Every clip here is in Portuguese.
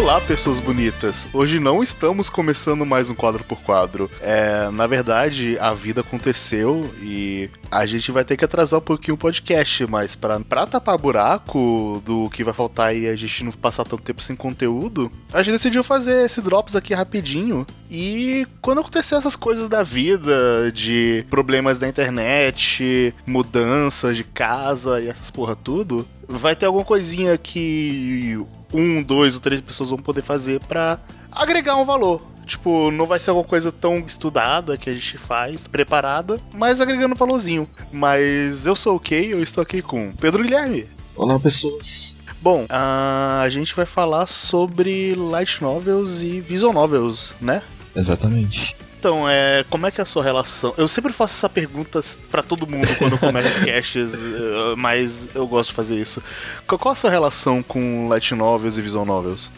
Olá, pessoas bonitas. Hoje não estamos começando mais um quadro por quadro. É, na verdade, a vida aconteceu e a gente vai ter que atrasar um pouquinho o podcast, mas pra, pra tapar buraco do que vai faltar e a gente não passar tanto tempo sem conteúdo, a gente decidiu fazer esse drops aqui rapidinho. E quando acontecer essas coisas da vida, de problemas da internet, mudanças de casa e essas porra tudo, vai ter alguma coisinha que um, dois ou três pessoas vão poder fazer para agregar um valor. Tipo, não vai ser alguma coisa tão estudada que a gente faz, preparada, mas agregando um valorzinho. Mas eu sou o Kay, eu estou aqui com Pedro Guilherme. Olá, pessoas. Bom, a gente vai falar sobre light novels e visual novels, né? Exatamente. Então, é, como é que é a sua relação? Eu sempre faço essa pergunta para todo mundo quando eu começo os casts, eh, mas eu gosto de fazer isso. Qual a sua relação com light novels e visual novels?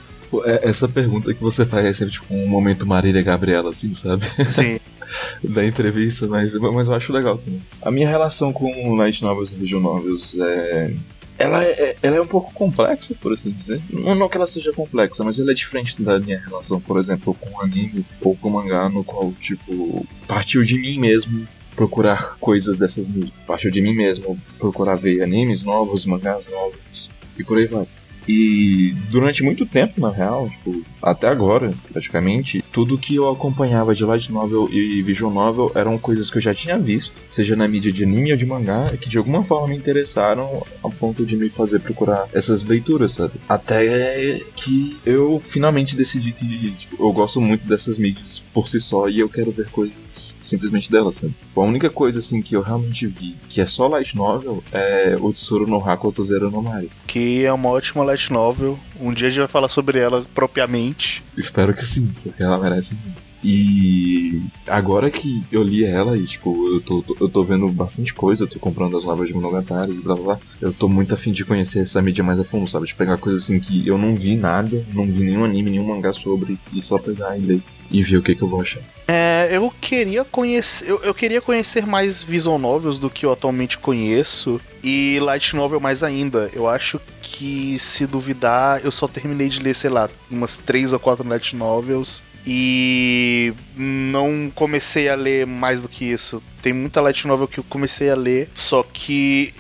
É, essa pergunta que você faz é sempre tipo um momento Marília Gabriela, assim, sabe? Sim. da entrevista, mas, mas eu acho legal também. A minha relação com light novels e visual novels é ela é, ela é um pouco complexa, por assim dizer. Não, não que ela seja complexa, mas ela é diferente da minha relação, por exemplo, com anime ou com mangá, no qual, tipo, partiu de mim mesmo procurar coisas dessas. Partiu de mim mesmo procurar ver animes novos, mangás novos e por aí vai. E durante muito tempo, na real, tipo, até agora, praticamente, tudo que eu acompanhava de light novel e visual novel eram coisas que eu já tinha visto, seja na mídia de anime ou de mangá, que de alguma forma me interessaram a ponto de me fazer procurar essas leituras, sabe? Até que eu finalmente decidi que tipo, eu gosto muito dessas mídias por si só e eu quero ver coisas simplesmente delas, sabe? A única coisa assim que eu realmente vi que é só light novel é o Tsuru no Haku Otozero no Mari. Que é uma ótima light novel. Um dia a gente vai falar sobre ela propriamente. Espero que sim, porque ela merece muito. E agora que eu li ela e, tipo, eu tô, eu tô vendo bastante coisa, eu tô comprando as novas de Monogatari e blá blá blá. Eu tô muito afim de conhecer essa mídia mais a fundo, sabe? De pegar coisas assim que eu não vi nada, não vi nenhum anime, nenhum mangá sobre, e só pegar e ler e ver o que, que eu vou achar. É, eu queria conhecer. Eu, eu, queria conhecer mais visual novels do que eu atualmente conheço. E light novel mais ainda. Eu acho que, se duvidar, eu só terminei de ler, sei lá, umas três ou quatro light novels e não comecei a ler mais do que isso. Tem muita light novel que eu comecei a ler, só que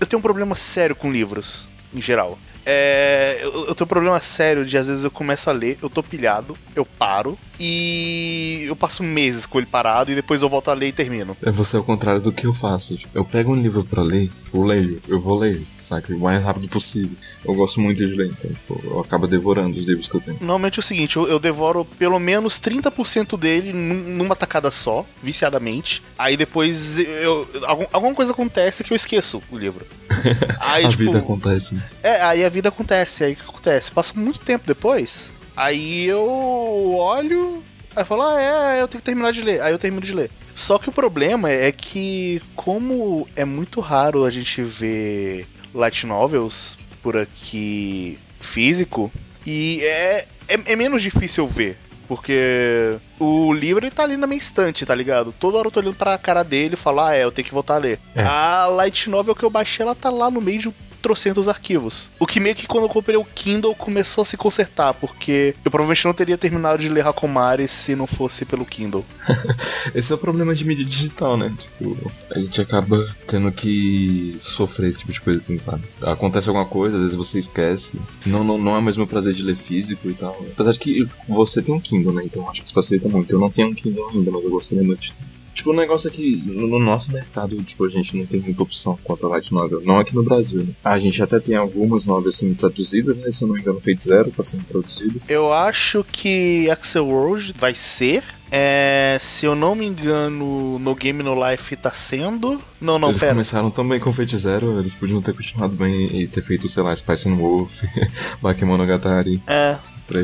eu tenho um problema sério com livros, em geral. É, eu, eu tenho um problema sério de às vezes eu começo a ler, eu tô pilhado, eu paro e eu passo meses com ele parado e depois eu volto a ler e termino. É você ao contrário do que eu faço. Tipo, eu pego um livro para ler, eu leio, eu vou ler, saca? O mais rápido possível. Eu gosto muito de ler, então tipo, eu acabo devorando os livros que eu tenho. Normalmente é o seguinte, eu, eu devoro pelo menos 30% dele numa tacada só, viciadamente. Aí depois eu, algum, alguma coisa acontece que eu esqueço o livro. Aí, a tipo, vida acontece. É, aí a vida acontece. Aí o que acontece? Passa muito tempo depois. Aí eu olho, aí falo, ah, é, eu tenho que terminar de ler. Aí eu termino de ler. Só que o problema é que, como é muito raro a gente ver light novels por aqui físico, e é, é, é menos difícil ver. Porque o livro ele tá ali na minha estante, tá ligado? Toda hora eu tô olhando pra cara dele e falo, ah, é, eu tenho que voltar a ler. É. A Light Novel que eu baixei, ela tá lá no meio de trocentos arquivos. O que meio que quando eu comprei o Kindle começou a se consertar, porque eu provavelmente não teria terminado de ler Hakomari se não fosse pelo Kindle. Esse é o problema de mídia digital, né? Tipo, a gente acaba tendo que sofrer esse tipo de coisa, assim, sabe? Acontece alguma coisa, às vezes você esquece. Não, não, não é o mesmo prazer de ler físico e tal. Apesar de que você tem um Kindle, né? Então acho que isso facilita muito. Eu não tenho um Kindle ainda, mas eu gostaria muito de ter. Tipo, o um negócio é que no nosso mercado, tipo, a gente não tem muita opção quanto a light novel. Não aqui no Brasil, né? A gente até tem algumas novels sendo traduzidas, né? Se eu não me engano, Fate Zero tá sendo traduzido. Eu acho que Axel World vai ser. É, se eu não me engano, no Game No Life tá sendo. Não, não, eles pera. começaram também com Fate Zero, eles podiam ter continuado bem e ter feito, sei lá, Spice and Wolf, Bakemonogatari. É,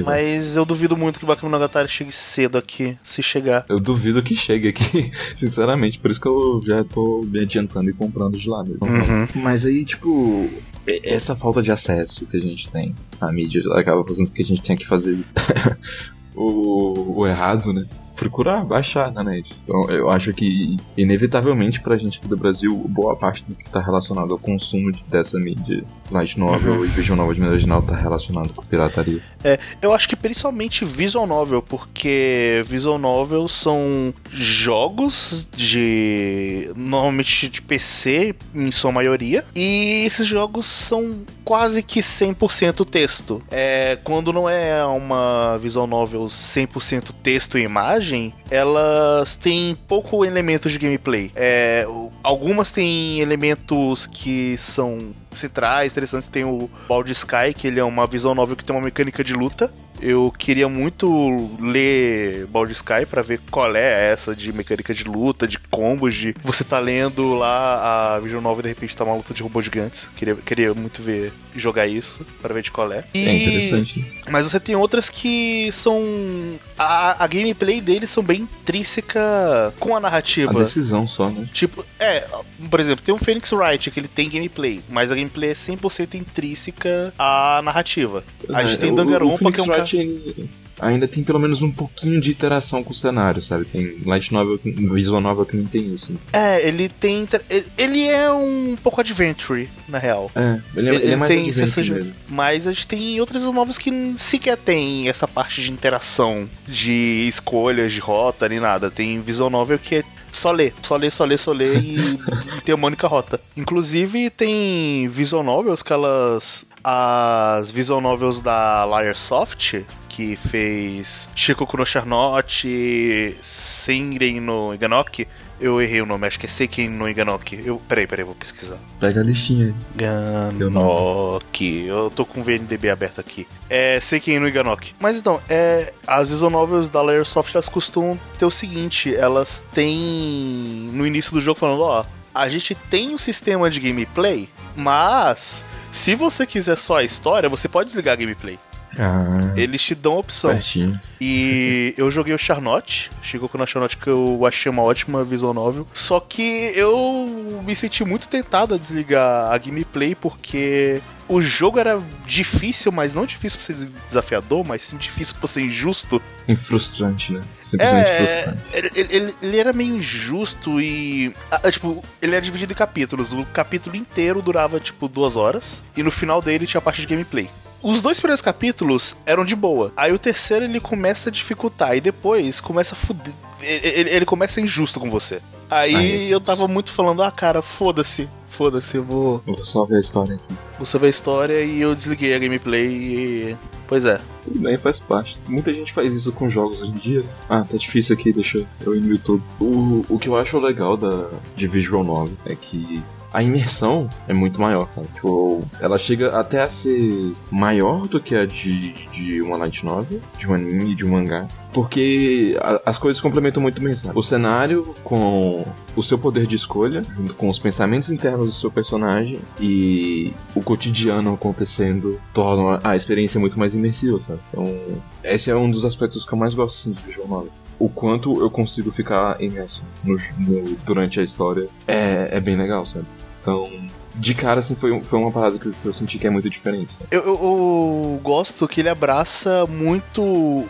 mas eu duvido muito que o Bakemonogatari chegue cedo aqui, se chegar. Eu duvido que chegue aqui, sinceramente. Por isso que eu já tô me adiantando e comprando de lá mesmo. Uhum. Mas aí, tipo, essa falta de acesso que a gente tem à mídia acaba fazendo com que a gente tenha que fazer o, o errado, né? Procurar, baixar na net. Então eu acho que, inevitavelmente, pra gente aqui do Brasil, boa parte do que tá relacionado ao consumo dessa mídia light novel uhum. e visual novel de maneira geral tá relacionado com pirataria. É, eu acho que principalmente visual novel, porque visual novel são jogos de normalmente de PC em sua maioria, e esses jogos são quase que 100% texto. É, quando não é uma visual novel 100% texto e imagem, elas têm pouco elementos de gameplay. É, algumas têm elementos que são centrais, interessantes. Tem o Bald Sky, que ele é uma visual novel que tem uma mecânica de luta. Eu queria muito ler Baldur's Sky para ver qual é essa de mecânica de luta, de combos, de você tá lendo lá a Vision Nova e de repente tá uma luta de robôs gigantes. Queria, queria muito ver jogar isso para ver de qual é. E... É interessante. Mas você tem outras que são a, a gameplay deles são bem intrínseca com a narrativa. A decisão só, né? Tipo, é, por exemplo, tem o Phoenix Wright que ele tem gameplay, mas a gameplay é 100% intrínseca à narrativa. A é, gente tem Danganronpa que é um cara ainda tem pelo menos um pouquinho de interação com o cenário, sabe? Tem Light Novel, Visual Novel que nem tem isso. É, ele tem. Ele é um pouco adventure, na real. É, ele, é, ele, ele é mais tem adventure. Mas a gente tem outras novas que sequer tem essa parte de interação, de escolhas, de rota, nem nada. Tem Visual Novel que é só ler, só ler, só ler, só ler e ter uma única rota. Inclusive tem visual novels que elas as visual novels da Liarsoft, que fez Chico no Charnotte, Senren no Iganoki. Eu errei o nome, acho que é Seiken no Iganoki. Eu, peraí, peraí, vou pesquisar. Pega a listinha aí. Ganoki. Eu tô com o VNDB aberto aqui. É Seiken no Iganoki. Mas então, é, as visual novels da Liarsoft, elas costumam ter o seguinte, elas têm no início do jogo falando, ó, a gente tem um sistema de gameplay, mas se você quiser só a história, você pode desligar a gameplay. Ah, Eles te dão a opção. Pertinho. E eu joguei o Charlotte, chegou com a Charlotte que eu achei uma ótima visual novel. Só que eu me senti muito tentado a desligar a gameplay porque o jogo era difícil, mas não difícil por ser desafiador, mas sim difícil por ser injusto. E frustrante, né? Simplesmente é, frustrante. Ele, ele, ele, era meio injusto e. Ah, tipo, ele era dividido em capítulos. O capítulo inteiro durava, tipo, duas horas. E no final dele tinha a parte de gameplay. Os dois primeiros capítulos eram de boa. Aí o terceiro ele começa a dificultar. E depois começa a fuder. Ele, ele começa injusto com você. Aí Ai, eu tava muito falando, ah, cara, foda-se. Foda-se, eu vou. Eu vou só ver a história aqui. Vou só ver a história e eu desliguei a gameplay e. Pois é. Tudo bem, faz parte. Muita gente faz isso com jogos hoje em dia. Ah, tá difícil aqui, deixa eu ir no YouTube. O, o que eu acho legal da, de Visual Novel é que a imersão é muito maior, cara. Tipo, ela chega até a ser maior do que a de, de uma light novel, de um anime, de um mangá. Porque a, as coisas complementam muito bem, sabe? O cenário com o seu poder de escolha, junto com os pensamentos internos do seu personagem e o cotidiano acontecendo, tornam a, a experiência muito mais imersiva, sabe? Então, esse é um dos aspectos que eu mais gosto assim, de visual o quanto eu consigo ficar imerso no, no, durante a história é, é bem legal, sabe? Então, de cara, assim, foi, foi uma parada que eu senti que é muito diferente. Eu, eu, eu, gosto que ele abraça muito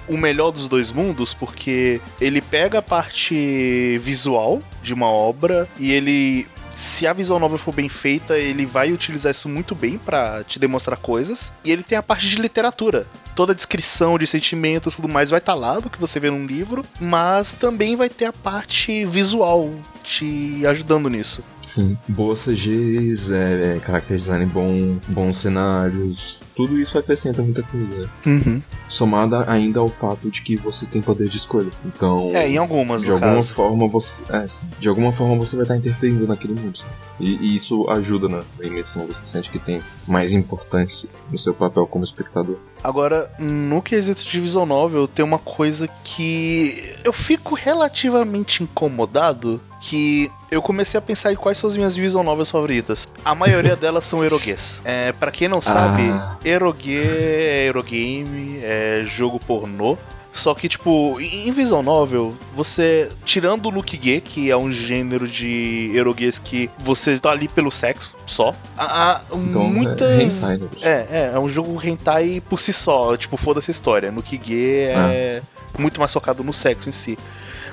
o melhor dos dois mundos, porque ele pega a parte visual de uma obra e ele se a visual novel for bem feita, ele vai utilizar isso muito bem para te demonstrar coisas. E ele tem a parte de literatura. Toda a descrição de sentimentos tudo mais vai estar tá lá do que você vê num livro, mas também vai ter a parte visual te ajudando nisso. Sim, boas CGs, é, é, character design bom, bons cenários, tudo isso acrescenta muita coisa. Uhum. Somada ainda ao fato de que você tem poder de escolha. Então. É, em algumas, De alguma caso. forma você. É, de alguma forma você vai estar interferindo naquele mundo. E, e, isso ajuda na, imersão. Você sente que tem mais importância no seu papel como espectador. Agora, no quesito de visual novel, tem uma coisa que eu fico relativamente incomodado que eu comecei a pensar em quais são as minhas visual novels favoritas. A maioria delas são eroguês. É, para quem não sabe, ah. erogue é erogame, é jogo pornô. Só que, tipo, em visual novel, você. Tirando o look gay, que é um gênero de eroguês que você tá ali pelo sexo só. Há então, muitas. É, hentai, é, é, é um jogo hentai por si só. Tipo, foda-se a história. No gay é ah. muito mais focado no sexo em si.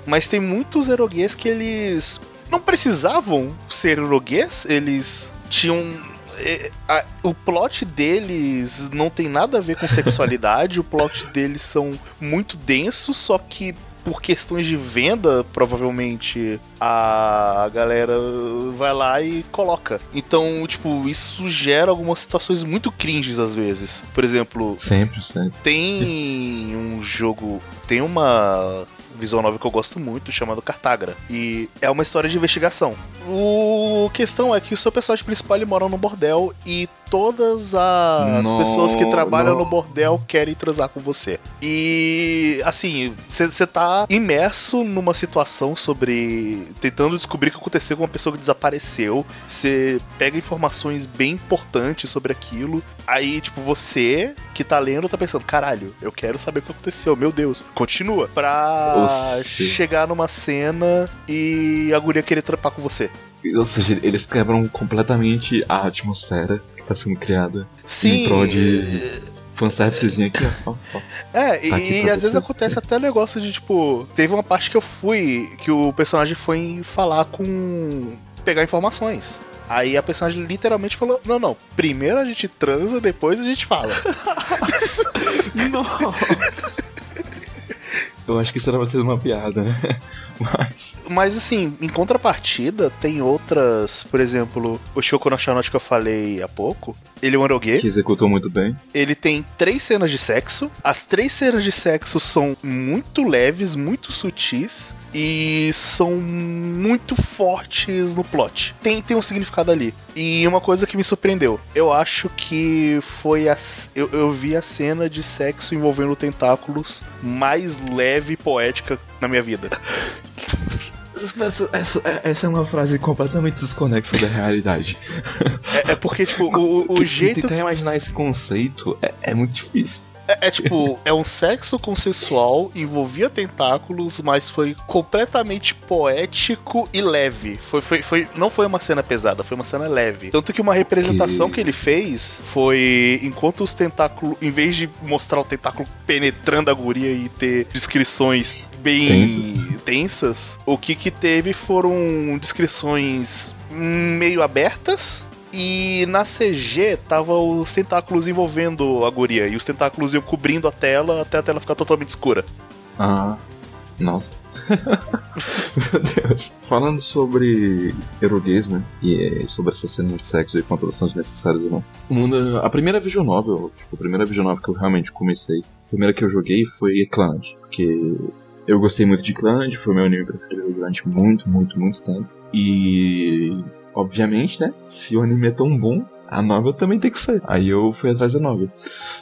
Mas tem muitos eroguês que eles não precisavam ser eroguês, eles tinham a, o plot deles não tem nada a ver com sexualidade, o plot deles são muito densos, só que por questões de venda, provavelmente a galera vai lá e coloca. Então, tipo, isso gera algumas situações muito cringes às vezes. Por exemplo, sempre, sempre. Tem um jogo, tem uma visual novel que eu gosto muito, chamado Cartagra. E é uma história de investigação. O questão é que o seu personagem principal ele mora no bordel e todas as no, pessoas que trabalham no. no bordel querem transar com você. E assim, você tá imerso numa situação sobre tentando descobrir o que aconteceu com uma pessoa que desapareceu. Você pega informações bem importantes sobre aquilo. Aí, tipo, você que tá lendo tá pensando, caralho, eu quero saber o que aconteceu, meu Deus. Continua. Pra chegar numa cena e a guria querer trapar com você. Ou seja, eles quebram completamente a atmosfera que tá sendo criada. Sim. Em prol de fanservicezinho aqui, ó. É, tá e, e às vezes acontece até negócio de, tipo, teve uma parte que eu fui, que o personagem foi falar com. pegar informações. Aí a personagem literalmente falou: Não, não, primeiro a gente transa, depois a gente fala. Nossa! Eu acho que isso era pra ser uma piada, né? Mas. Mas assim, em contrapartida, tem outras. Por exemplo, o Shoko no que eu falei há pouco. Ele é um erogue. Que executou muito bem. Ele tem três cenas de sexo. As três cenas de sexo são muito leves, muito sutis e são muito fortes no plot. Tem, tem um significado ali. E uma coisa que me surpreendeu, eu acho que foi a. Eu, eu vi a cena de sexo envolvendo tentáculos mais leve e poética na minha vida. Essa, essa, essa, é uma frase completamente desconexa da realidade. É, é porque, tipo, o, o jeito. Tentar imaginar esse conceito é, é muito difícil. É, é, tipo, é um sexo consensual, envolvia tentáculos, mas foi completamente poético e leve. Foi, foi, foi, não foi uma cena pesada, foi uma cena leve. Tanto que uma representação que, que ele fez foi enquanto os tentáculos, em vez de mostrar o tentáculo penetrando a guria e ter descrições bem tensas, tensas o que que teve foram descrições meio abertas e na CG tava os tentáculos envolvendo a guria. E os tentáculos iam cobrindo a tela até a tela ficar totalmente escura. Ah, nossa. Meu Deus. Falando sobre eroguês, né? E sobre essa cena de sexo e quanto elas são desnecessárias ou não. A primeira Vision Novel, tipo, a primeira Vision Novel que eu realmente comecei, a primeira que eu joguei foi Eclanet. Porque eu gostei muito de Eclanet, foi meu anime preferido durante muito, muito, muito tempo. E obviamente, né? Se o anime é tão bom, a novel também tem que sair. Aí eu fui atrás da novel.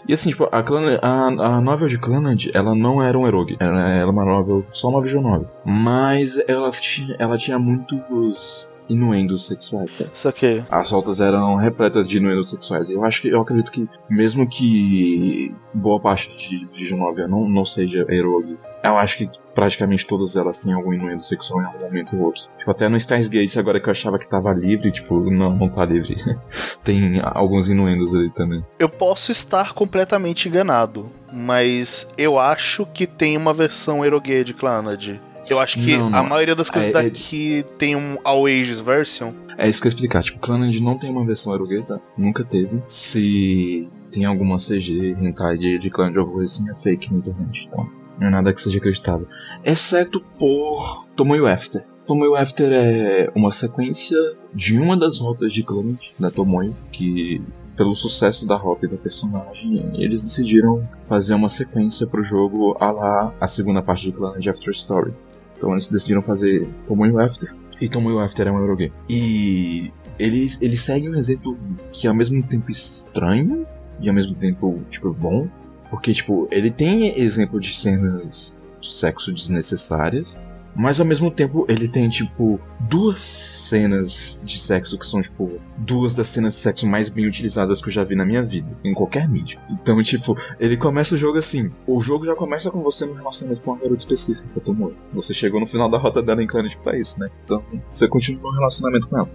E assim, tipo, a, Clan, a, a novel de Clannad, ela não era um eroge. Ela era uma novel, só uma visual novel. Mas ela tinha, ela tinha muitos inuendos sexuais, sabe? Isso aqui. As soltas eram repletas de inuendos sexuais. Eu acho que, eu acredito que, mesmo que boa parte de Vision Novel não, não seja eroge, eu acho que praticamente todas elas têm algum inuendo sexual em algum momento ou outro. Tipo, até no Steins Gates, agora que eu achava que tava livre, tipo, não, não tá livre. tem alguns inuendos ali também. Eu posso estar completamente enganado, mas eu acho que tem uma versão erogue de Clannad. Eu acho que não, não. a maioria das coisas é, é daqui é... tem um All Ages version. É isso que eu ia explicar. Tipo, Clannad não tem uma versão erogue, tá? Nunca teve. Se tem alguma CG, hentai de, de Clannad ou alguma coisa assim, é fake na internet. Então, não é nada que seja acreditável. Exceto por Tomoyo After. Tomoyo After é uma sequência de uma das rotas de Clannad, da Tomoyo, que pelo sucesso da e da personagem, eles decidiram fazer uma sequência pro jogo a lá a segunda parte de Clannad After Story. Então eles decidiram fazer Tomoyo After. E Tomoyo After é um Eurogame. E ele, ele segue um exemplo que é ao mesmo tempo estranho e ao mesmo tempo, tipo, bom. Porque, tipo, ele tem exemplo de cenas de sexo desnecessárias, Mas ao mesmo tempo ele tem, tipo, duas cenas de sexo que são, tipo, duas das cenas de sexo mais bem utilizadas que eu já vi na minha vida, em qualquer mídia. Então, tipo, ele começa o jogo assim. O jogo já começa com você no relacionamento com uma garota específica, morto. Você chegou no final da rota dela em Planet pra isso, né? Então, você continua no relacionamento com ela.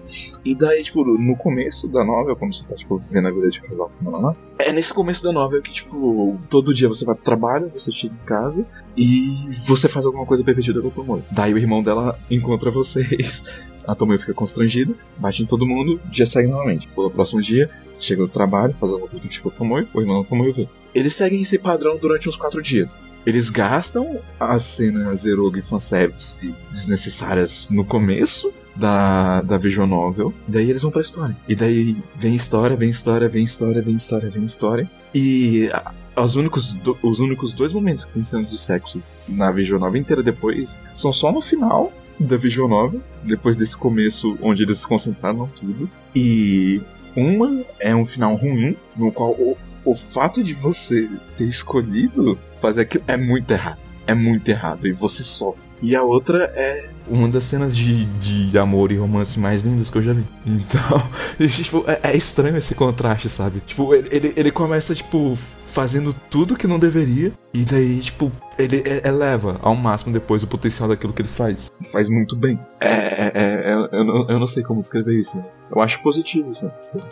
E daí, tipo, no começo da novela, quando você tá, tipo, vivendo a vida de casal com ela é nesse começo da novela que, tipo, todo dia você vai pro trabalho, você chega em casa e você faz alguma coisa pervertida com a Tomoe. Daí o irmão dela encontra vocês. A Tomoe fica constrangida, bate em todo mundo, o dia segue novamente. No próximo dia, chega no trabalho, faz alguma coisa com a Tomoe, o irmão Tomoe vê. Eles seguem esse padrão durante uns quatro dias. Eles gastam as cenas Eroga e fanservice desnecessárias no começo, da, da visual novel. Daí eles vão pra história. E daí vem história, vem história, vem história, vem história, vem história. E os únicos, os únicos dois momentos que tem cenas de sexo na visual novel inteira depois são só no final da visual novel, depois desse começo onde eles se concentraram tudo. E uma é um final ruim, no qual o, o fato de você ter escolhido fazer aquilo é muito errado é muito errado e você sofre. E a outra é uma das cenas de, de amor e romance mais lindas que eu já vi. Então, tipo, é, é estranho esse contraste, sabe? Tipo, ele, ele, ele começa, tipo, fazendo tudo que não deveria. E daí, tipo, ele eleva ao máximo depois o potencial daquilo que ele faz. Faz muito bem. É, é, é, é eu, não, eu não sei como descrever isso. Né? Eu acho positivo isso. Né?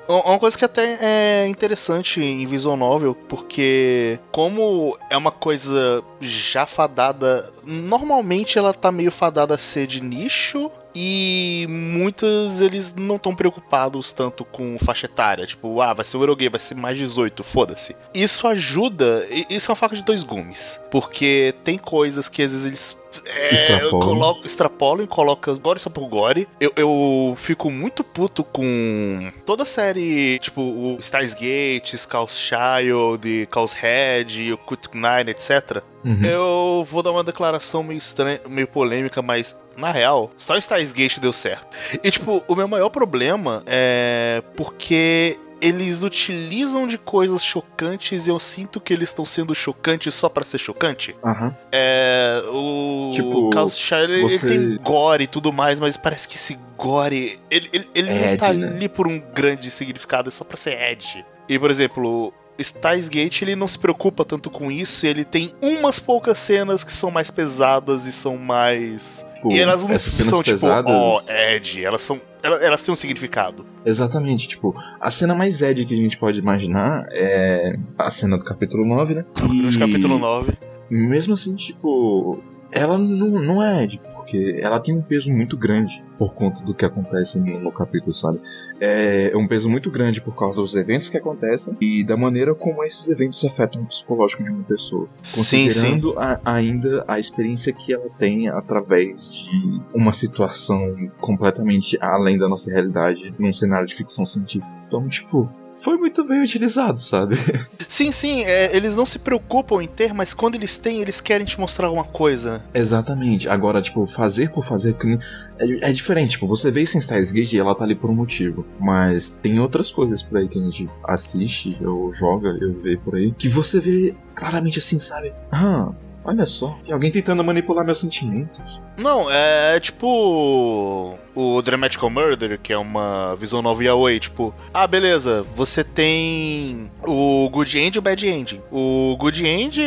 Uma coisa que até é interessante em visual novel, porque como é uma coisa já fadada, normalmente ela tá meio fadada a ser de nicho, e muitos eles não estão preocupados tanto com faixa etária, tipo, ah, vai ser o Eurogame, vai ser mais 18, foda-se. Isso ajuda, isso é uma faca de dois gumes, porque tem coisas que às vezes eles é, extrapolam. extrapolam e colocam gore só por gore. Eu, eu fico muito puto com toda a série, tipo, o Stars Gate, Scouse Child, Chaos Head, o Cut Nine, etc. Uhum. Eu vou dar uma declaração meio estranha, meio polêmica, mas na real, só Stars Gate deu certo. E tipo, o meu maior problema é porque eles utilizam de coisas chocantes e eu sinto que eles estão sendo chocantes só para ser chocante. Uhum. É. O. Tipo, o Chaos Child, você... ele tem gore e tudo mais, mas parece que esse gore. Ele, ele, ele é não tá né? ali por um grande significado, é só pra ser Ed. E, por exemplo, Styles Gate ele não se preocupa tanto com isso, ele tem umas poucas cenas que são mais pesadas e são mais. Tipo, e elas não são tipo, ó, oh, Ed, elas são. Elas, elas, têm um significado. Exatamente, tipo, a cena mais Ed que a gente pode imaginar é a cena do capítulo 9, né? E... capítulo 9. Mesmo assim, tipo, ela não, não é Ed, porque ela tem um peso muito grande por conta do que acontece no, no, capítulo, sabe? É um peso muito grande por causa dos eventos que acontecem e da maneira como esses eventos afetam o psicológico de uma pessoa. Considerando sim, sim. A, ainda a experiência que ela tem através de uma situação completamente além da nossa realidade num cenário de ficção científica. Então, tipo, foi muito bem utilizado, sabe? Sim, sim, é, eles não se preocupam em ter, mas quando eles têm, eles querem te mostrar alguma coisa. Exatamente. Agora, tipo, fazer por fazer é, é diferente. Tipo, você vê isso em Styles Gate e ela tá ali por um motivo. Mas tem outras coisas por aí que a gente assiste, ou joga, eu vejo por aí, que você vê claramente assim, sabe? Ah, olha só, tem alguém tentando manipular meus sentimentos. Não, é tipo o Dramatical Murder, que é uma visão nova yaoi, tipo, ah, beleza, você tem o Good End e o Bad End. O Good End,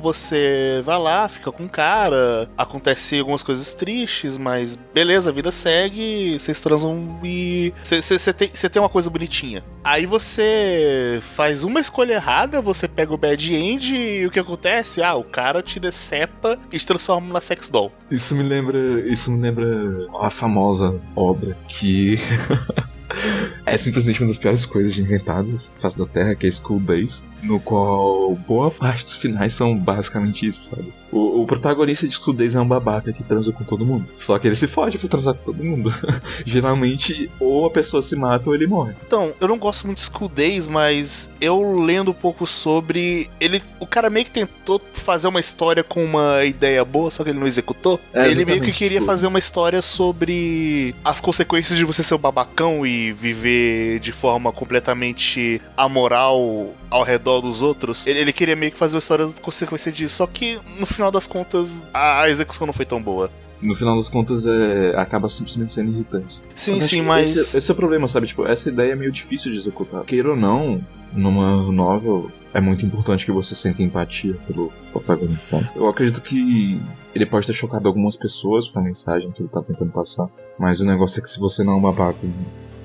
você vai lá, fica com o cara, acontece algumas coisas tristes, mas beleza, a vida segue, vocês transam e você tem, tem uma coisa bonitinha. Aí você faz uma escolha errada, você pega o Bad End e o que acontece? Ah, o cara te decepa e te transforma na sex doll. Isso me lembra, isso me lembra a famosa obra que é simplesmente uma das piores coisas inventadas face da Terra, que é School Days, no qual boa parte dos finais são basicamente isso, sabe? O, o protagonista de School Days é um babaca que transa com todo mundo. Só que ele se foge pra transar com todo mundo. Geralmente, ou a pessoa se mata ou ele morre. Então, eu não gosto muito de School Days, mas eu lendo um pouco sobre. ele O cara meio que tentou fazer uma história com uma ideia boa, só que ele não executou. É, ele meio que queria tipo... fazer uma história sobre as consequências de você ser um babacão e viver de forma completamente amoral ao redor dos outros. Ele, ele queria meio que fazer uma história de consequência disso, só que no final das contas a, a execução não foi tão boa. no final das contas é, acaba simplesmente sendo irritante. Sim, sim, mas. Esse, esse, é o problema, sabe? Tipo, essa ideia é meio difícil de executar. Queira ou não, numa novel, é muito importante que você sinta empatia pelo protagonista. Eu acredito que ele pode ter chocado algumas pessoas com a mensagem que ele tá tentando passar, mas o negócio é que se você não é um babaca,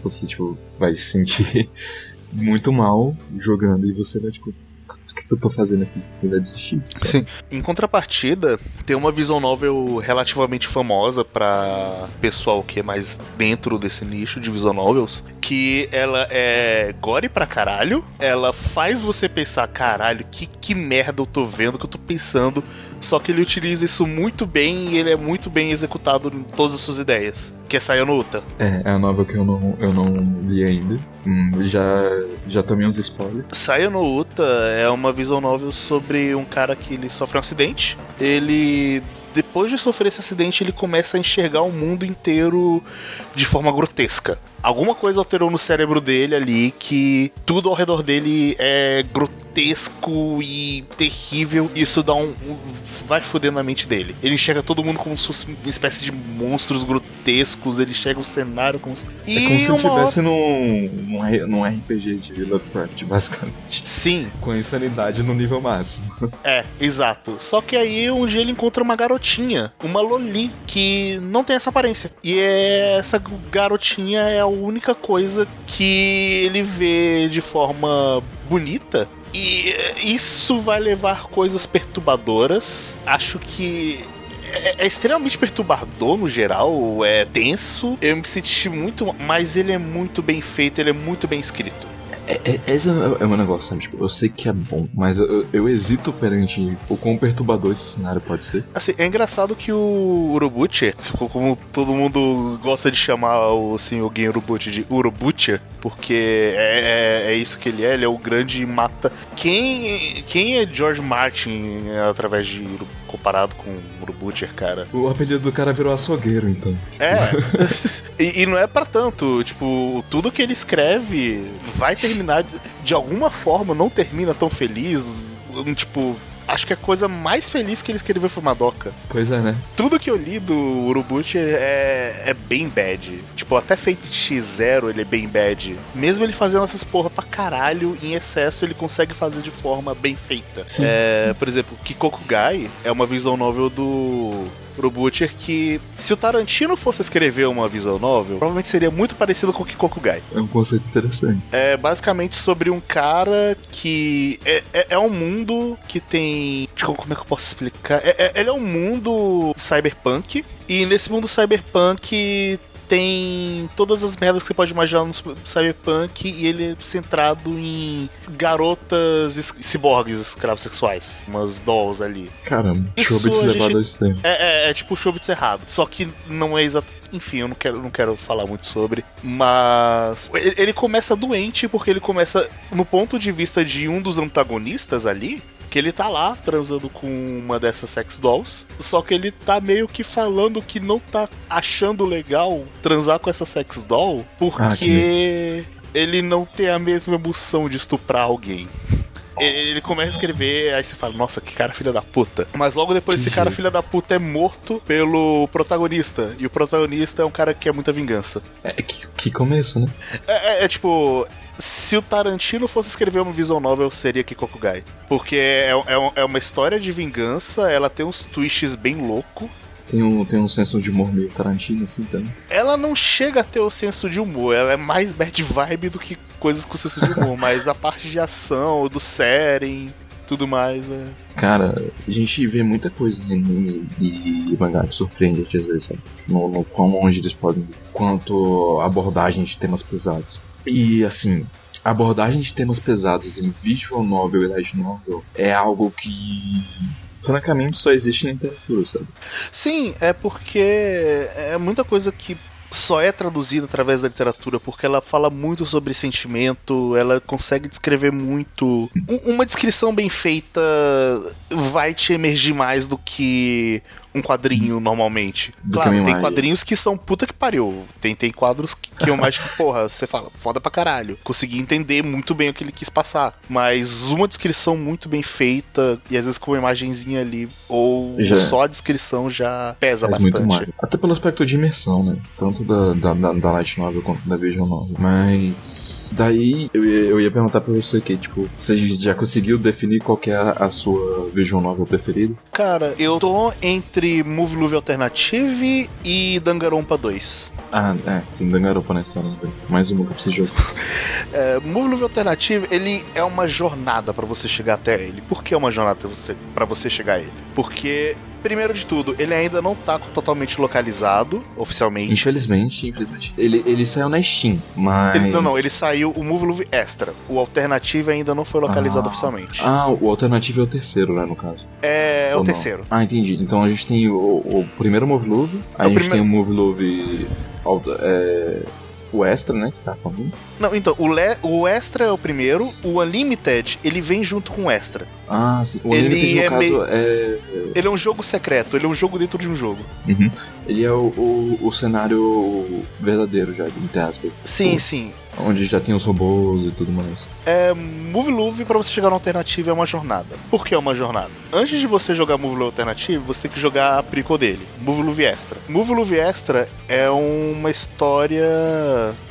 você, tipo, vai se sentir muito mal jogando e você vai, tipo, o que, eu tô fazendo aqui? Ele vai desistir. Sabe? Sim. Em contrapartida, tem uma visual novel relativamente famosa para pessoal que é mais dentro desse nicho de visual novels, que ela é gore pra caralho, ela faz você pensar, caralho, que, que merda eu tô vendo, que eu tô pensando só que ele utiliza isso muito bem e ele é muito bem executado em todas as suas ideias. Que é Sayonouta. É, é a nova que eu não, eu não li ainda. Hum, já, já tomei uns spoilers. Sayonouta é uma visual novel sobre um cara que ele sofre um acidente. Ele depois de sofrer esse acidente, ele começa a enxergar o mundo inteiro de forma grotesca alguma coisa alterou no cérebro dele ali que tudo ao redor dele é grotesco e terrível. Isso dá um, um vai fudendo na mente dele. Ele enxerga todo mundo como se fosse uma espécie de monstros grotescos. Ele enxerga o cenário como se... É como se estivesse num, num RPG de Lovecraft, basicamente. Sim. Com insanidade no nível máximo. É, exato. Só que aí um dia ele encontra uma garotinha, uma Loli, que não tem essa aparência. E essa garotinha é a única coisa que ele vê de forma bonita e isso vai levar coisas perturbadoras. Acho que é, é, extremamente perturbador no geral, é tenso. Eu me senti muito, mas ele é muito bem feito, ele é muito bem escrito. É, é, esse é o negócio, sabe? Tipo, eu sei que é bom, mas eu, eu hesito perante o quão perturbador esse cenário pode ser. Assim, é engraçado que o Urobuchi, como todo mundo gosta de chamar o senhor Urobuchi de Urobuchi, porque é, é, é, isso que ele é, ele é o grande mata. Quem, quem é George Martin através de comparado com o Butcher, cara? O apelido do cara virou açougueiro, então. É. e, e, não é para tanto. Tipo, tudo que ele escreve vai terminar de alguma forma, não termina tão feliz. Tipo, acho que a coisa mais feliz que ele escreveu foi Madoka. Pois é, né? Tudo que eu li do Urubuchi é, é bem bad. Tipo, até Fate X0 ele é bem bad. Mesmo ele fazendo essas porra pra caralho, em excesso, ele consegue fazer de forma bem feita. Sim, é, sim. Por exemplo, Kikokugai é uma visual novel do pro Butcher que se o Tarantino fosse escrever uma visual novel, provavelmente seria muito parecido com o Kikokugai. É um conceito interessante. É basicamente sobre um cara que é, é, é um mundo que tem. Como é que eu posso explicar? É, é, ele é um mundo cyberpunk. E nesse mundo cyberpunk tem todas as merdas que você pode imaginar no Cyberpunk e ele é centrado em garotas ciborgues escravos sexuais, umas dolls ali. Caramba, Chobits levado ao extremo. É, é, é tipo Chobits errado, só que não é exato. Enfim, eu não quero, não quero falar muito sobre, mas ele, ele começa doente porque ele começa no ponto de vista de um dos antagonistas ali, que ele tá lá transando com uma dessas sex dolls, só que ele tá meio que falando que não tá achando legal transar com essa sex doll porque ah, ele não tem a mesma emoção de estuprar alguém ele começa a escrever, aí você fala, nossa, que cara filha da puta. Mas logo depois que esse cara filha da puta é morto pelo protagonista. E o protagonista é um cara que quer muita vingança. É, que, que começo, né? É, é, é tipo, se o Tarantino fosse escrever uma visual novel, seria Kikokugai. Porque é, é, é uma história de vingança, ela tem uns twists bem loucos. Tem um, tem um senso de humor meio Tarantino, assim, também. Ela não chega a ter o senso de humor, ela é mais bad vibe do que coisas com senso de humor, mas a parte de ação, do série, tudo mais, é... Cara, a gente vê muita coisa em anime e mangá que surpreende às vezes, sabe? No, no quão longe eles podem ir, quanto abordagem de temas pesados. E assim, a abordagem de temas pesados em visual novel e light novel é algo que francamente só existe na literatura, sabe? Sim, é porque é muita coisa que só é traduzida através da literatura porque ela fala muito sobre sentimento, ela consegue descrever muito. Uma descrição bem feita vai te emergir mais do que um quadrinho Sim. normalmente. Do claro, tem imagem. quadrinhos que são puta que pariu. Tem, tem quadros que, que eu mais que, porra, você fala, foda pra caralho. Consegui entender muito bem o que ele quis passar. Mas uma descrição muito bem feita, e às vezes com uma imagenzinha ali, ou Já- só a descrição já pesa Faz bastante. Até pelo aspecto de imersão, né? Tanto da, da, da, da Light Novel quanto da Visual Novel. Mas. Daí eu ia, eu ia perguntar pra você que, tipo, você já conseguiu definir qual que é a, a sua Visual Novel preferida? Cara, eu tô entre Movie Luve Alternative e Danganronpa 2. Ah, é, tem Danganronpa na história, né? Mais uma eu preciso jogar. É, Movie Luve Alternative, ele é uma jornada pra você chegar até ele. Por que é uma jornada pra você, pra você chegar a ele? Porque, primeiro de tudo, ele ainda não tá totalmente localizado, oficialmente. Infelizmente, infelizmente. Ele, ele saiu na Steam, mas. Ele- não, não, ele saiu o Luve Extra. O Alternative ainda não foi localizado Ah. oficialmente. Ah, o alternativo é o terceiro, né, no caso. é, é o não? terceiro. Ah, entendi. Então a gente tem o, o primeiro Move Love, aí a gente primeiro- tem o Move Love. É, o extra, né, que você tá falando. Não, então, o, le- o Extra é o primeiro, o Unlimited, ele vem junto com o Extra. Ah, sim. O Ele Unlimited, no é caso, meio- é. Ele é um jogo secreto, ele é um jogo dentro de um jogo. Ele é o, o, o cenário verdadeiro já, entre aspas. Sim, Pô. sim. Onde já tem os robôs e tudo mais. É, Move Luve, pra você chegar na alternativa, é uma jornada. Por que é uma jornada? Antes de você jogar Move Luve Alternativo, você tem que jogar a prequel dele, Move Luve Extra. Move Luve Extra é uma história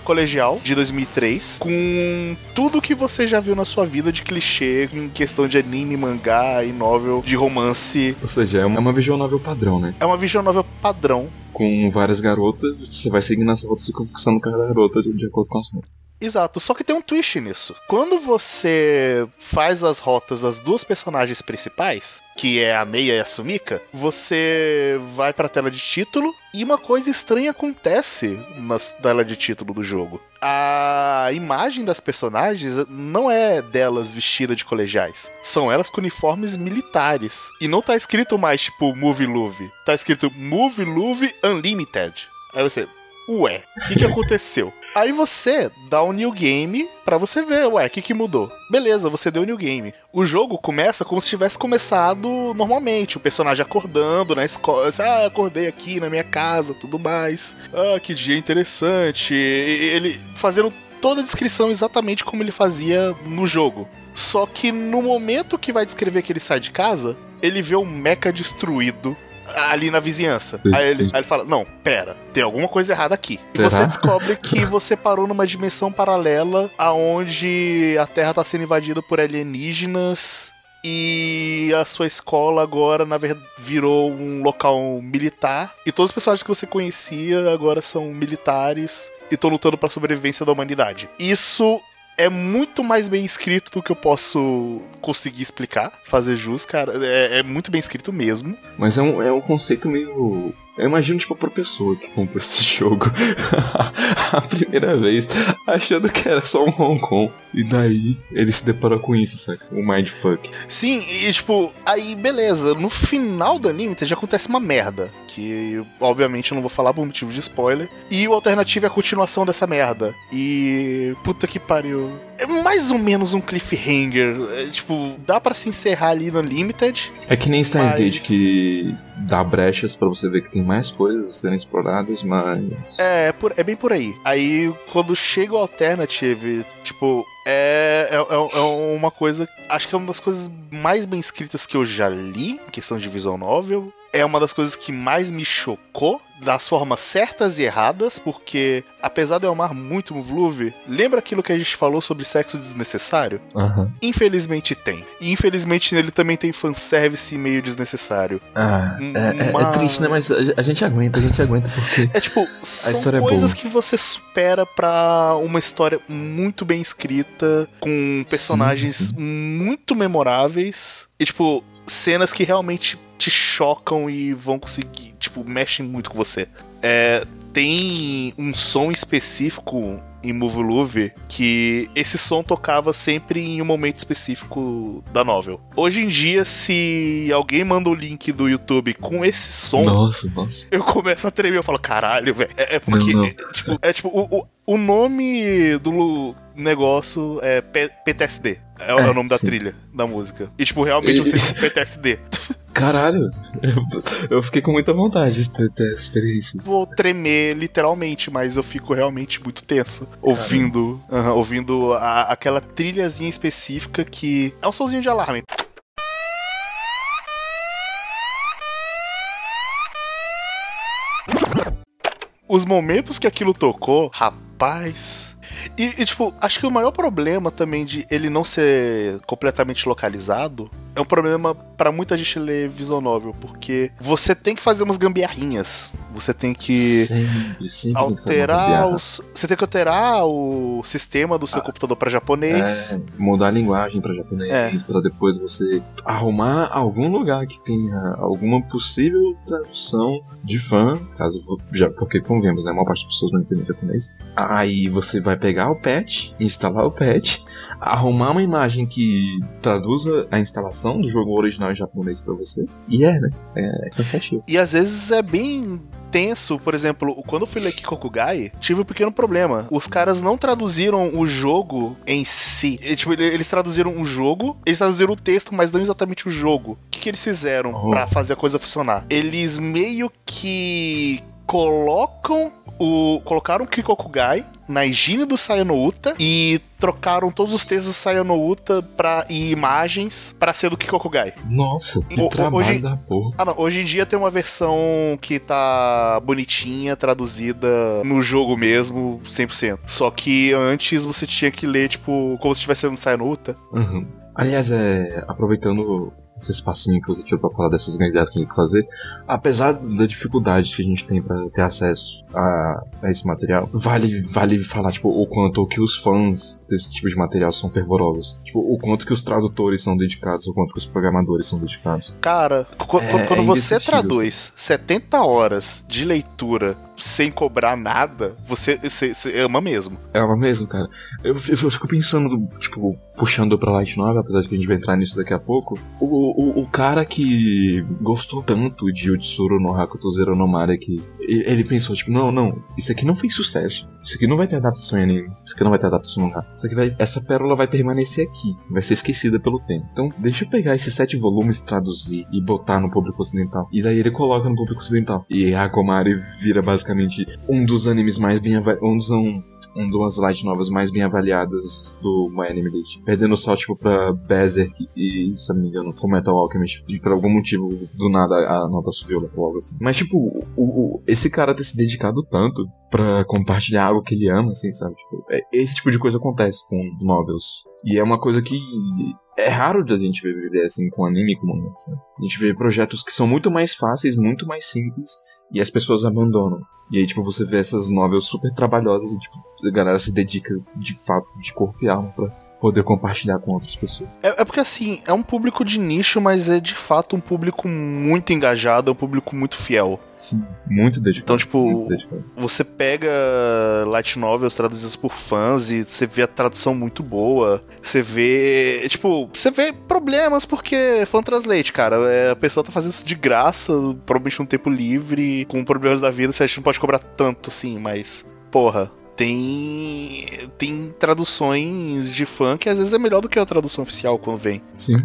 colegial de 2003 com tudo que você já viu na sua vida de clichê em questão de anime, mangá e novel de romance. Ou seja, é uma, é uma visual novel padrão, né? É uma visual novel padrão. Com várias garotas, você vai seguindo as rotas e conquistando cada garota de, de acordo com as rotas. Exato, só que tem um twist nisso. Quando você faz as rotas das duas personagens principais, que é a Meia e a Sumika, você vai pra tela de título e uma coisa estranha acontece na tela de título do jogo. A imagem das personagens não é delas vestidas de colegiais, são elas com uniformes militares. E não tá escrito mais tipo Movie Luve, tá escrito Movie Luve Unlimited. Aí você, ué, o que, que aconteceu? Aí você dá um new game pra você ver, ué, o que, que mudou? Beleza, você deu o new game. O jogo começa como se tivesse começado normalmente, o personagem acordando na escola, assim, ah, acordei aqui na minha casa, tudo mais. Ah, que dia interessante. Ele fazendo toda a descrição exatamente como ele fazia no jogo. Só que no momento que vai descrever que ele sai de casa, ele vê um mecha destruído ali na vizinhança. Sim, Aí ele, aí ele fala: Não, pera, tem alguma coisa errada aqui. E Será? você descobre que você parou numa dimensão paralela aonde a Terra tá sendo invadida por alienígenas. E a sua escola agora, na verdade, virou um local militar. E todos os personagens que você conhecia agora são militares e estão lutando pra sobrevivência da humanidade. Isso é muito mais bem escrito do que eu posso conseguir explicar, fazer jus, cara. É, é muito bem escrito mesmo. Mas é um, é um conceito meio. Eu imagino, tipo, pra pessoa que comprou esse jogo a primeira vez, achando que era só um Hong Kong. E daí ele se deparou com isso, saca? Um mindfuck. Sim, e tipo, aí beleza, no final do anime já acontece uma merda. Que obviamente eu não vou falar por motivo de spoiler. E o alternativo é a continuação dessa merda. E. Puta que pariu. É mais ou menos um cliffhanger. É, tipo, dá pra se encerrar ali no Unlimited. É que nem Steins Mas- Gate que dá brechas pra você ver que tem mais coisas a serem exploradas, mas. É, é, por- é bem por aí. Aí, quando chega o Alternative, tipo, é, é, é- é uma coisa. Acho que é uma das coisas mais bem escritas que eu já li, em questão de visual novel. É uma das coisas que mais me chocou, das formas certas e erradas, porque, apesar de eu amar muito o Vluve, lembra aquilo que a gente falou sobre sexo desnecessário? Aham. Infelizmente tem. E infelizmente nele também tem fanservice meio desnecessário. Ah, é, é- é Mas- triste, né? Mas a, gente aguenta, a gente aguenta porque. É tipo, são é coisas boa. que você supera pra uma história muito bem escrita, com personagens sim. muito memoráveis. E, tipo, cenas que realmente te chocam e vão conseguir, tipo, mexem muito com você. É, tem um som específico em Move Luve que esse som tocava sempre em um momento específico da novel. Hoje em dia, se alguém manda o link do YouTube com esse som, Nossa, nossa. eu começo a tremer, eu falo, caralho, velho. É, é porque, Não, não. É, tipo, é tipo o, o, O nome do negócio é P PTSD. É, é, o nome sim. da trilha da música. E, tipo, realmente eu sei PTSD. Caralho, eu, fiquei com muita vontade de ter, ter, essa experiência. Vou tremer literalmente, mas eu fico realmente muito tenso ouvindo, uh -huh, ouvindo a, aquela trilhazinha específica que é um solzinho de alarme. Os momentos que aquilo tocou, rapaz, e, e, tipo, acho que o maior problema também de ele não ser completamente localizado é um problema para muita gente ler visual novel, porque você tem que fazer umas gambiarrinhas. Você tem que sempre, sempre alterar os. Você tem que alterar o sistema do seu ah, computador para japonês. É, mudar a linguagem para japonês, é. para depois você arrumar algum lugar que tenha alguma possível tradução de fã, caso já porque convenhamos, né, a maior parte das pessoas não entendem japonês. Aí você vai pegar o patch, instalar o patch, arrumar uma imagem que traduza a instalação do jogo original em japonês para você. E é, né? É cansativo. E às vezes é bem tenso, por exemplo, quando eu fui ler Kikokugai, tive um pequeno problema. Os caras não traduziram o jogo em si. Tipo, eles traduziram o jogo, eles traduziram o texto, mas não exatamente o jogo. O que, que eles fizeram oh. para fazer a coisa funcionar? Eles meio que colocam o. Colocaram o Kikokugai na higiene do Sayanouta e trocaram todos os textos do Sayanouta pra, e imagens para ser do Kikokugai. Nossa, que o, trabalho hoje, da porra. Ah, não, hoje em dia tem uma versão que tá bonitinha, traduzida no jogo mesmo, 100%. Só que antes você tinha que ler, tipo, como se estivesse sendo Sayanouta. Uhum. Aliás, é, aproveitando esse espacinho que você tirou pra falar dessas grandes que a gente tem que fazer, apesar da dificuldade que a gente tem para ter acesso a, a, esse material, vale, vale falar, tipo, o quanto que os fãs desse tipo de material são fervorosos. Tipo, o quanto que os tradutores são dedicados, o quanto que os programadores são dedicados. Cara, é, quando é você traduz 70 horas de leitura sem cobrar nada, você, você, você ama mesmo. Ama mesmo, cara. Eu, eu, eu, fico pensando, tipo, puxando pra Light Novel, apesar de que a gente vai entrar nisso daqui a pouco. O, o, o cara que gostou tanto de Utsuro no Hakuto Zero no Mare que ele pensou, tipo, não, não, isso aqui não fez sucesso. Isso aqui não vai ter adaptação em anime. Isso aqui não vai ter adaptação no mangá. Isso aqui vai. Essa pérola vai permanecer aqui. Vai ser esquecida pelo tempo. Então, deixa eu pegar esses sete volumes, traduzir e botar no público ocidental. E daí ele coloca no público ocidental. E a Komari vira basicamente um dos animes mais bem um dos um, um das light novas mais bem avaliadas do My Anime List. Perdendo só, tipo, pra Berserk e, se não me engano, Fullmetal Alchemist. E por algum motivo, do nada, a nota subiu algo assim. Mas, tipo, o, o, esse cara ter se dedicado tanto pra compartilhar algo que ele ama, assim, sabe? Tipo, é, esse tipo de coisa acontece com novels. E é uma coisa que é raro da gente ver assim com anime como mangá. A gente vê projetos que são muito mais fáceis, muito mais simples e as pessoas abandonam. E aí, tipo, você vê essas novelas super trabalhosas e, tipo, a galera se dedica de fato, de corpo e alma pra poder compartilhar com outras pessoas. É, é, porque assim, é um público de nicho, mas é de fato um público muito engajado, é um público muito fiel. Sim, muito dedicado. Então, tipo, dedicado. você pega light novels traduzidas por fãs e você vê a tradução muito boa. Você vê, tipo, você vê problemas porque fan translate, cara. É, a pessoa tá fazendo isso de graça, provavelmente no tempo livre, com problemas da vida, você não pode cobrar tanto assim, mas porra, tem tem traduções de fã que às vezes é melhor do que a tradução oficial quando vem. Sim,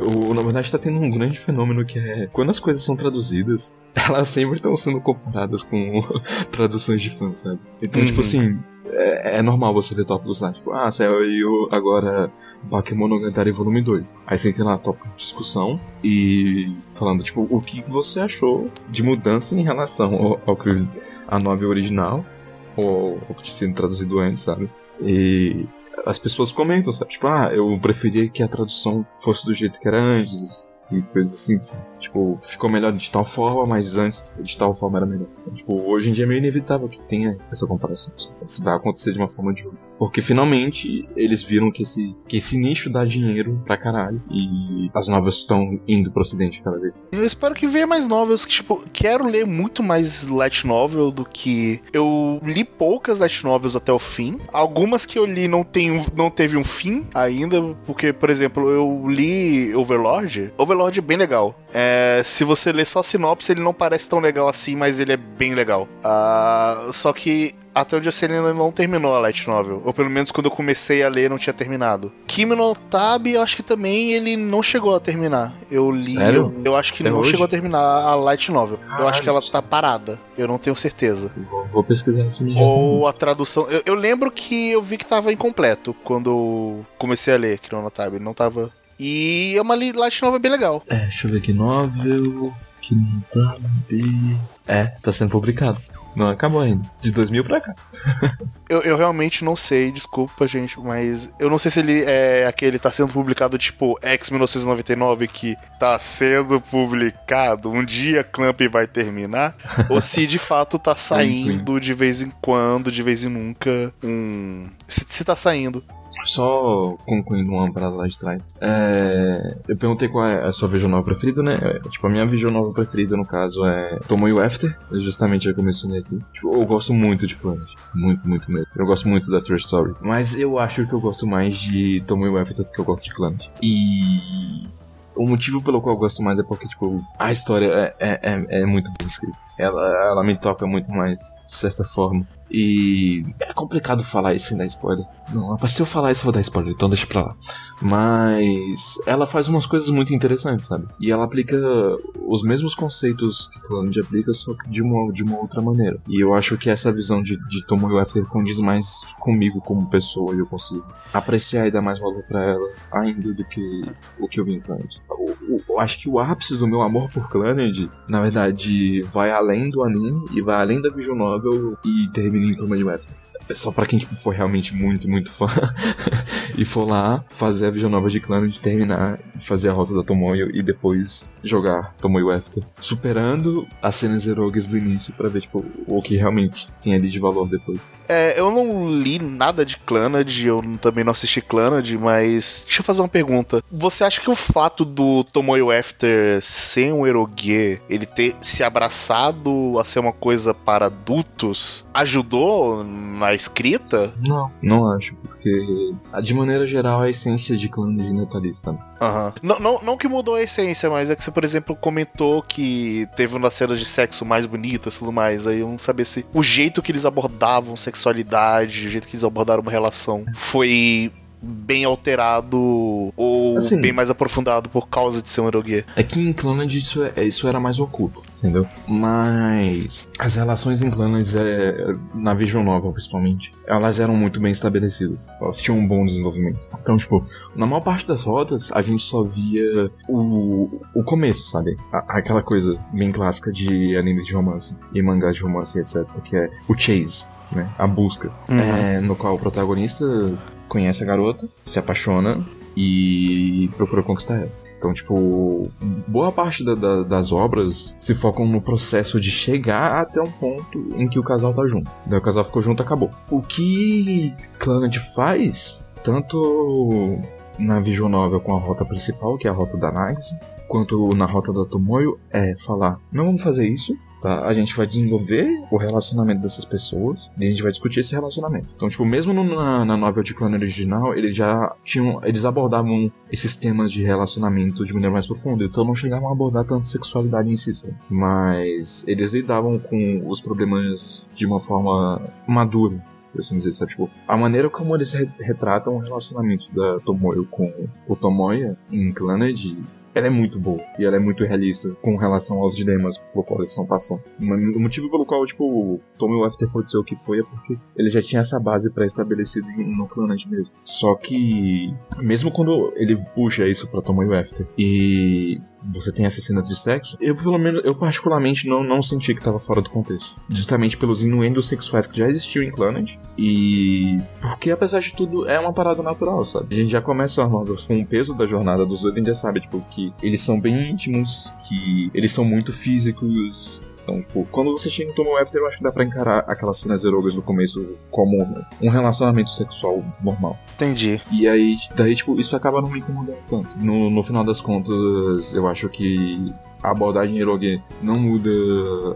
o, na verdade tá tendo um grande fenômeno que é quando as coisas são traduzidas, elas sempre estão sendo comparadas com traduções de fã, sabe? Então, tipo uhum. tipo assim, é, é, normal você ver tópicos lá, tipo, ah, saiu agora Bakemonogatari Volume 2. Aí você tem lá tópico de discussão e falando, tipo, o que você achou de mudança em relação ao, ao que a novel original ou o que tinha sido traduzido antes, sabe? E as pessoas comentam, sabe? Tipo, ah, eu preferia que a tradução fosse do jeito que era antes, e coisas assim? Tipo, ficou melhor de tal forma, mas antes de tal forma era melhor. Tipo, hoje em dia é meio inevitável que tenha essa comparação. Isso vai acontecer de uma forma ou de outra. Porque finalmente eles viram que esse, que esse nicho dá dinheiro pra caralho. E as novas estão indo pro ocidente cada vez. Eu espero que venha mais novels. Que, tipo, quero ler muito mais light novel do que. Eu li poucas light novels até o fim. Algumas que eu li não, tem, não teve um fim ainda. Porque, por exemplo, eu li Overlord. Overlord é bem legal. É, se você ler só sinopse, ele não parece tão legal assim, mas ele é bem legal. Uh, só que até onde a Selena não terminou a light novel. Ou pelo menos quando eu comecei a ler não tinha terminado. Kimi no Tabi, eu acho que também ele não chegou a terminar. Eu li. Sério? Eu, eu acho que Até não hoje? chegou a terminar a light novel. eu Caralho. acho que ela tá parada. Eu não tenho certeza. Vou, vou pesquisar isso imediatamente. Ou a tradução. Eu, eu lembro que eu vi que tava incompleto quando eu comecei a ler Kimi no Tabi. Não tava. E é uma li- light novel bem legal. É, deixa eu ver aqui. Novel. Que não tá. B. É, tá sendo publicado. Não acabou ainda. De 2000 pra cá. Eu, eu realmente não sei, desculpa, gente, mas eu não sei se ele é aquele tá sendo publicado tipo X 1999 que tá sendo publicado, um dia Clamp vai terminar, ou se de fato tá saindo de vez em quando, de vez em nunca, um. Se, se tá saindo. Só concluindo uma parada lá de trás. É, eu perguntei qual é a sua visual preferida, né? É, Tipo, a minha visual novel preferida, no caso, é Tomoyo After. Justamente já que eu mencionei aqui. Tipo, eu gosto muito de Planet. Muito, muito mesmo. Eu gosto muito da True Story. Mas eu acho que eu gosto mais de Tomoyo After do que eu gosto de Planet. E... O motivo pelo qual eu gosto mais é porque, tipo, a história é, é, é, é muito bem escrita. Ela, ela me toca muito mais, de certa forma. E é complicado falar isso sem dar spoiler. Não, mas se eu falar isso, eu vou dar spoiler, então deixa pra lá. Mas ela faz umas coisas muito interessantes, sabe? E ela aplica os mesmos conceitos que Clanid aplica, só que de uma, de uma outra maneira. E eu acho que essa visão de, de Tomoyo After condiz mais comigo como pessoa e eu consigo apreciar e dar mais valor pra ela ainda do que o que eu vi em Clanid. Eu acho que o ápice do meu amor por Clanid, na verdade, vai além do anime e vai além da visual novel e termina em Tomoyo After. É só pra quem tipo, for realmente muito, muito fã e for lá fazer a visual novel de Clanid, terminar, fazer a rota da Tomoyo e depois jogar Tomoyo After. Superando as cenas erogas do início pra ver tipo, o que realmente tem ali de valor depois. É, eu não li nada de Clannad, eu também não assisti Clannad, mas deixa eu fazer uma pergunta. Você acha que o fato do Tomoyo After ser um erogue, ele ter se abraçado a ser uma coisa para adultos, ajudou na escrita? Não, não acho, porque de maneira geral a essência de ainda tá ali, sabe? Aham. Não, não, não que mudou a essência, mas é que você, por exemplo, comentou que teve umas cenas de sexo mais bonitas e tudo mais. Aí eu não sabia se o jeito que eles abordavam sexualidade, o jeito que eles abordaram uma relação foi bem alterado ou Assim. bem mais aprofundado por causa de ser um erogue. É que em Clannad isso, é, isso era mais oculto, entendeu? Mas as relações em Clannad, é, na Vision Novel principalmente, elas eram muito bem estabelecidas. Elas tinham um bom desenvolvimento. Então, tipo, na maior parte das rotas, a gente só via o, o começo, sabe? A- aquela coisa bem clássica de animes de romance e mangás de romance, etc. Que é o chase, né? A busca. É, no qual o protagonista conhece a garota, se apaixona e procura conquistar ela. Então, tipo, boa parte da- da- das obras se focam no processo de chegar até um ponto em que o casal tá junto. Daí o casal ficou junto, acabou. O que Clannad faz, tanto na visual novel com a rota principal, que é a rota da Nagase, quanto na rota da Tomoyo, é falar, não vamos fazer isso, tá? A gente vai desenvolver o relacionamento dessas pessoas e a gente vai discutir esse relacionamento. Então, tipo, mesmo no- na, na novel de clone original, eles já tinham, eles abordavam esses temas de relacionamento de maneira mais profunda, então não chegavam a abordar tanto sexualidade em si, sabe? Mas eles lidavam com os problemas de uma forma madura. por assim dizer, sabe? Tipo, a maneira como eles re- retratam o relacionamento da Tomoyo com o Tomoya em Clannad ela é muito boa e ela é muito realista com relação aos dilemas pelo qual eles estão passando. O motivo pelo qual, tipo, Tommy After pode ser o que foi é porque ele já tinha essa base pré-estabelecida no Clannad mesmo. Só que, mesmo quando ele puxa isso pra Tommy After e você tem essas cenas de sexo, eu pelo menos, eu particularmente não, não senti que tava fora do contexto. Justamente pelos inuendos sexuais que já existiam em Clannad e porque apesar de tudo é uma parada natural, sabe? A gente já começa novas com o peso da jornada dos dois, a gente já sabe, tipo, que eles são bem íntimos, que eles são muito físicos, então, tipo, quando você chega em Tomo After, eu acho que dá pra encarar aquelas cenas erogas do começo como um relacionamento sexual normal. Entendi. E aí, daí, tipo, isso acaba não me incomodando tanto. No, no final das contas, eu acho que a abordagem Eroge não muda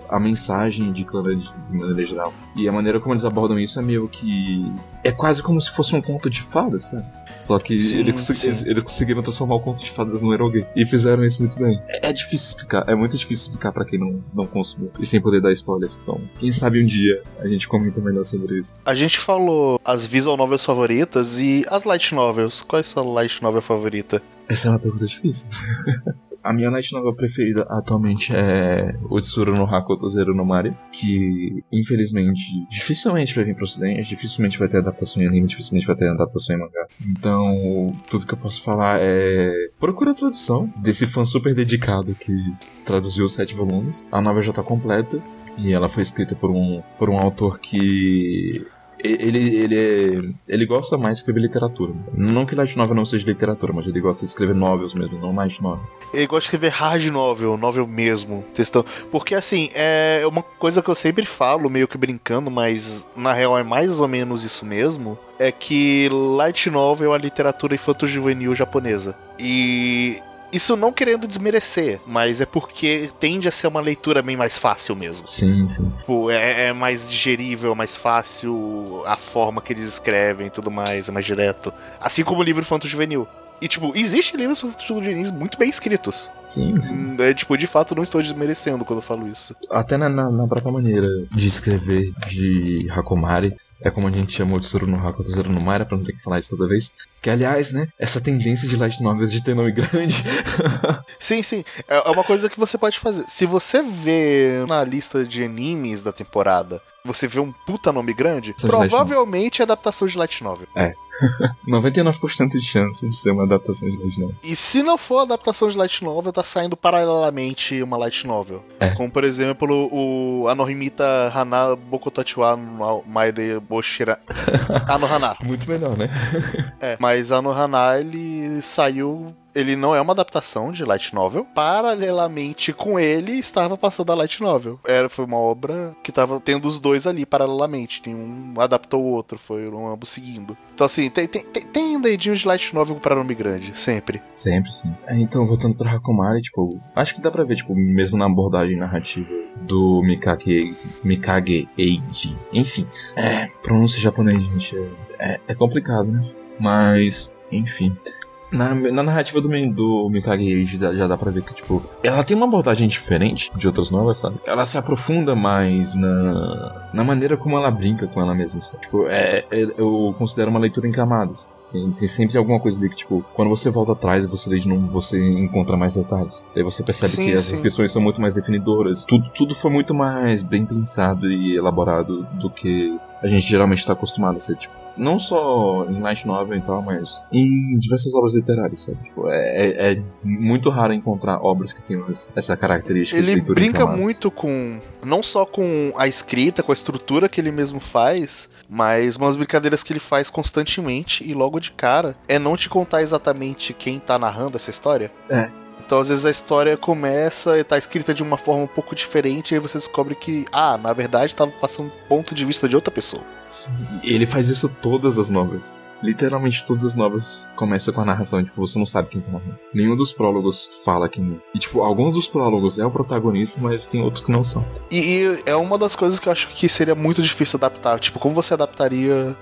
a mensagem de Clã de maneira geral. E a maneira como eles abordam isso é meio que. É quase como se fosse um conto de fadas, sabe? Só que sim, eles, sim. Eles, eles, conseguiram transformar o conto de fadas no eroge. E fizeram isso muito bem. É, é, difícil explicar, é muito difícil explicar para quem não, não consumiu. E sem poder dar spoilers. Então, quem sabe um dia a gente comenta melhor sobre isso. A gente falou as visual novels favoritas e as light novels. Qual é a sua light novel favorita? Essa é uma pergunta difícil. A minha light novel preferida atualmente é o Tsuru no Hakoto Zero no Mario, que infelizmente dificilmente vai vir pro ocidente, dificilmente vai ter adaptação em anime, dificilmente vai ter adaptação em mangá. Então, tudo que eu posso falar é procura a tradução desse fã super dedicado que traduziu os sete volumes. A novela já tá completa e ela foi escrita por um, por um autor que ele, ele, ele gosta mais de escrever literatura. Não que light novel não seja literatura, mas ele gosta de escrever novels mesmo, não light novel. Ele gosta de escrever hard novel, novel mesmo, textão. Porque assim, é uma coisa que eu sempre falo, meio que brincando, mas na real é mais ou menos isso mesmo, é que light novel é a literatura infanto-juvenil japonesa. E isso não querendo desmerecer, mas é porque tende a ser uma leitura bem mais fácil mesmo. Sim, sim. Tipo, é, é, mais digerível, mais fácil a forma que eles escrevem e tudo mais, é mais direto. Assim como o livro Fanto Juvenil. E, tipo, existem livros juvenis muito bem escritos. Sim, sim. Hum, é, tipo, de fato, não estou desmerecendo quando eu falo isso. Até na, na, na própria maneira de escrever de Hakomari, é como a gente chamou de Tsuru no Haku Tsuru no Mara, pra não ter que falar isso toda vez. Que, aliás, né, essa tendência de light novels de ter nome grande. sim, sim. É, é uma coisa que você pode fazer. Se você vê na lista de animes da temporada, você vê um puta nome grande, Essa provavelmente é adaptação de light novel. É. 99% de chance de ser uma adaptação de light novel. E se não for adaptação de light novel, tá saindo paralelamente uma light novel. É. Como, por exemplo, o Anohimita Hana Bokotachiwa Maide Boshira Anohana. Muito melhor, né? é, mas Anohana, ele saiu ele não é uma adaptação de light novel. Paralelamente com ele, estava passando a light novel. Era, foi uma obra que estava tendo os dois ali paralelamente. Um adaptou o outro, foram ambos seguindo. Então, assim, tem, tem, tem, tem dedinho de light novel para nome grande, sempre. Sempre, sim. É, então, voltando pra Hakumari, tipo, acho que dá pra ver, tipo, mesmo na abordagem narrativa do Mikage, Mikage Eiji. Enfim, é, pronúncia japonês, gente, é, é complicado, né? Mas, enfim. Na, na narrativa do, do Mikage já, já dá pra ver que, tipo, ela tem uma abordagem diferente de outras novas, sabe? Ela se aprofunda mais na, na maneira como ela brinca com ela mesma, sabe? Tipo, é, é, eu considero uma leitura em camadas. Tem, tem, sempre alguma coisa ali que, tipo, quando você volta atrás e você lê de novo, você encontra mais detalhes. Aí você percebe sim, que as descrições são muito mais definidoras. Tudo, tudo foi muito mais bem pensado e elaborado do que a gente geralmente está acostumado a ser, tipo não só em light novel e tal, mas em diversas obras literárias, sabe? Tipo, é, é, é, muito raro encontrar obras que tenham essa característica ele de brinca muito com não só com a escrita, com a estrutura que ele mesmo faz, mas umas brincadeiras que ele faz constantemente e logo de cara é não te contar exatamente quem tá narrando essa história. É. Então, às vezes, a história começa e tá escrita de uma forma um pouco diferente, e aí você descobre que, ah, na verdade, estava passando ponto de vista de outra pessoa. Ele faz isso todas as novelas. Literalmente todas as novelas começam com a narração, tipo, você não sabe quem tá narrando. Nenhum dos prólogos fala quem é. E, tipo, alguns dos prólogos é o protagonista, mas tem outros que não são. E, e é uma das coisas que eu acho que seria muito difícil adaptar. Tipo, como você adaptaria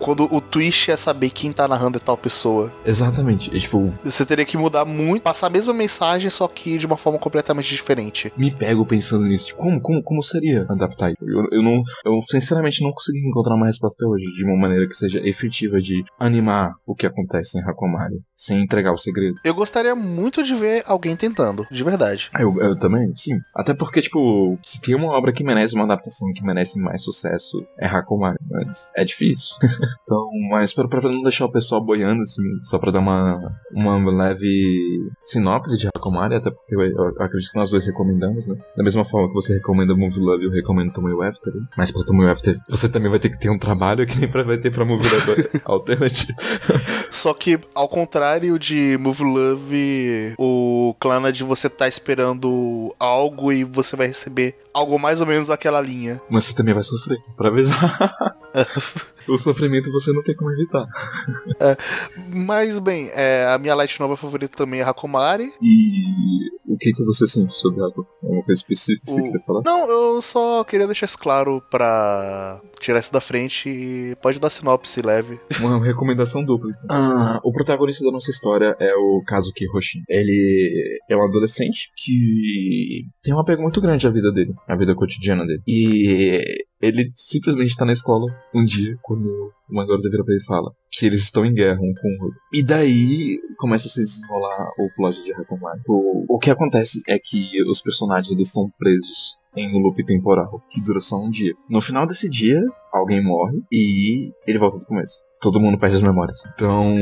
quando o twist é saber quem tá narrando é tal pessoa? Exatamente. É, tipo... Você teria que mudar muito, passar a mesma mensagem, só que de uma forma completamente diferente. Me pego pensando nisso. Tipo, como, como, como seria adaptar? Eu, eu não... Eu, sinceramente, não consegui encontrar uma resposta até hoje de uma maneira que seja efetiva de animar o que acontece em Hakomari, sem entregar o segredo. Eu gostaria muito de ver alguém tentando, de verdade. Eu, eu também, sim. Até porque, tipo, se tem uma obra que merece uma adaptação, que merece mais sucesso, é Hakomari, mas é difícil. então, mas pra, pra não deixar o pessoal boiando, assim, só pra dar uma, uma leve sinopse de Hakomari, até porque eu, eu, acredito que nós dois recomendamos, né? Da mesma forma que você recomenda Movie Love, eu recomendo Tomoe After, né? mas pra Tomoe After você também vai ter que ter um trabalho que nem pra, vai ter pra Movie Love alternativo. Só que, ao contrário de Movie Love, o Clannad você tá esperando algo e você vai receber algo mais ou menos daquela linha. Mas você também vai sofrer, pra avisar. o sofrimento você não tem como evitar. É, mas, bem, é, a minha light nova favorita também é Hakomari. E o que, que você sente sobre água? Uma coisa específica que você queria falar? Não, eu só queria deixar isso claro pra tirar isso da frente e pode dar sinopse leve. Uma recomendação dupla. Ah, o protagonista da nossa história é o Kazuki Hoshin. Ele é um adolescente que tem um apego muito grande à vida dele, à vida cotidiana dele. E ele simplesmente tá na escola um dia, quando uma garota vira pra ele e fala que eles estão em guerra um com o outro. E daí começa a se desenrolar o plot de Hakomari. O, o que acontece é que os personagens eles estão presos em um loop temporal que dura só um dia. No final desse dia, alguém morre e ele volta do começo. Todo mundo perde as memórias. Então,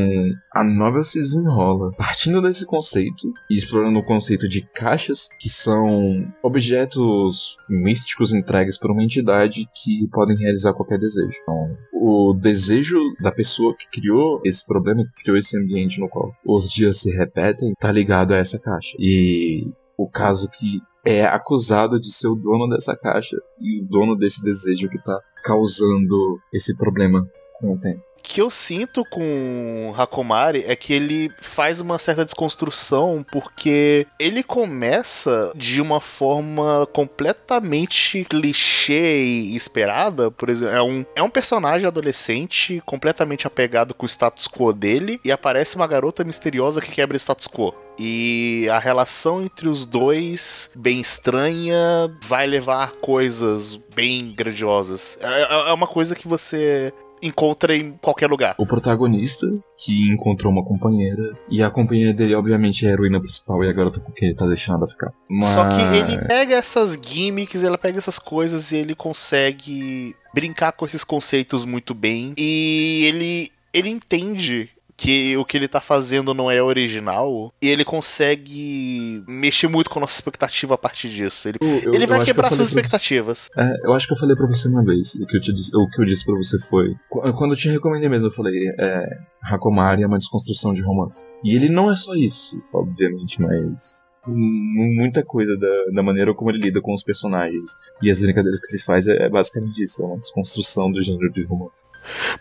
a novel se desenrola partindo desse conceito e explorando o conceito de caixas, que são objetos místicos entregues por uma entidade que podem realizar qualquer desejo. Então, o desejo da pessoa que criou esse problema, que criou esse ambiente no qual os dias se repetem, tá ligado a essa caixa. E o caso que é acusado de ser o dono dessa caixa e o dono desse desejo que tá causando esse problema com o tempo que eu sinto com Hakomari é que ele faz uma certa desconstrução porque ele começa de uma forma completamente clichê e esperada, por exemplo, é um, é um personagem adolescente completamente apegado com o status quo dele e aparece uma garota misteriosa que quebra o status quo. E a relação entre os dois, bem estranha, vai levar a coisas bem grandiosas. É, é, é uma coisa que você encontra em qualquer lugar. O protagonista, que encontrou uma companheira, e a companheira dele, obviamente, é a heroína principal e a garota com quem ele tá deixando ela ficar. Mas... Só que ele pega essas gimmicks, ele pega essas coisas e ele consegue brincar com esses conceitos muito bem. E ele, ele entende que o que ele tá fazendo não é original e ele consegue mexer muito com a nossa expectativa a partir disso. Ele, eu, eu, ele vai quebrar suas expectativas. Você, é, eu acho que eu falei pra você uma vez, o que eu, te, o que eu disse pra você foi. Quando eu te recomendei mesmo, eu falei: é, Hakomari é uma desconstrução de romance. E ele não é só isso, obviamente, mas muita coisa da, da maneira como ele lida com os personagens. E as brincadeiras que ele faz é, é basicamente isso, é uma desconstrução do gênero de romance.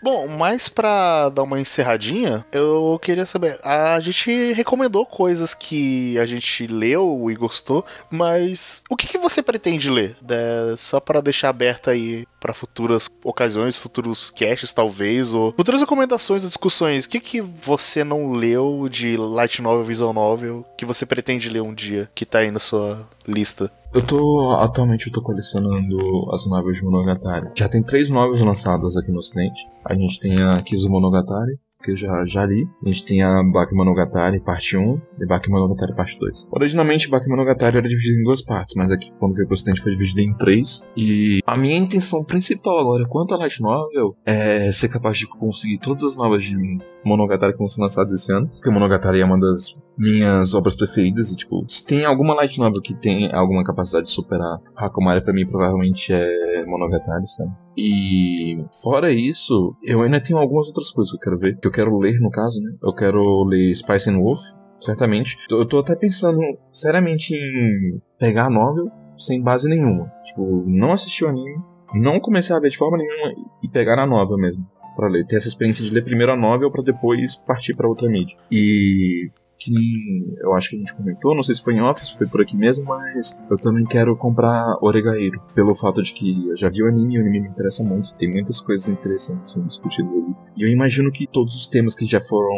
Bom, mas para dar uma encerradinha, eu queria saber, a gente recomendou coisas que a gente leu e gostou, mas o que, que você pretende ler? É, só para deixar aberta aí para futuras ocasiões, futuros casts talvez, ou futuras recomendações ou discussões. O que, que você não leu de light novel, visual novel, que você pretende ler um dia, que tá aí na sua lista? Eu tô. Atualmente eu tô colecionando as novels de Monogatari. Já tem três novels lançadas aqui no ocidente. A gente tem a Kizu Monogatari, que eu já, já li. A gente tem a Bakemonogatari parte 1 e Bakemonogatari parte 2. Originalmente, Bakemonogatari era dividido em duas partes, mas aqui, quando veio pro ocidente, foi dividido em três. E a minha intenção principal agora, quanto a Light Novel, é ser capaz de conseguir todas as novas de Monogatari que vão ser lançadas esse ano. Porque Monogatari é uma das minhas obras preferidas. E, tipo, se tem alguma light novel que tem alguma capacidade de superar Hakomari, pra mim, provavelmente é Monogatari, sabe? E fora isso, eu ainda tenho algumas outras coisas que eu quero ver, que eu quero ler, no caso, né? Eu quero ler Spice and Wolf, certamente. Eu tô até pensando seriamente em pegar a novel sem base nenhuma. Tipo, não assistir o anime, não comecei a ver de forma nenhuma e pegar a novel mesmo para ler. Ter essa experiência de ler primeiro a novel para depois partir para outra mídia. E que eu acho que a gente comentou, não sei se foi em office, foi por aqui mesmo, mas eu também quero comprar Oregairo, pelo fato de que eu já vi o anime e o anime me interessa muito, tem muitas coisas interessantes sendo discutidas ali. E eu imagino que todos os temas que já foram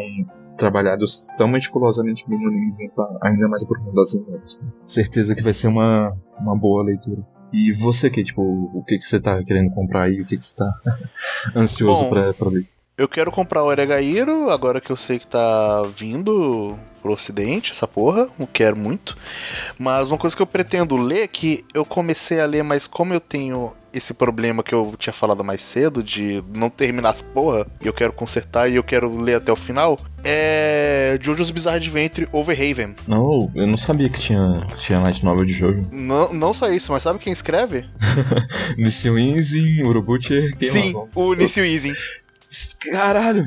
trabalhados tão meticulosamente no anime vão estar ainda mais aprofundados em novos. Né? Certeza que vai ser uma, uma boa leitura. E você que, tipo, o que, que você tá querendo comprar aí, o que, que você tá ansioso Bom, pra, pra ler? Eu quero comprar o Oregairo, agora que eu sei que tá vindo pro ocidente, essa porra, eu quero muito. Mas uma coisa que eu pretendo ler, é que eu comecei a ler, mas como eu tenho esse problema que eu tinha falado mais cedo, de não terminar as porra, e eu quero consertar e eu quero ler até o final, é Jojo's Bizarre Adventure Overhaven. Não, eu não sabia que tinha, tinha light novel de Jojo. Não, não só isso, mas sabe quem escreve? Nisio Izin, Urobuchi... Sim, o Izin. Caralho!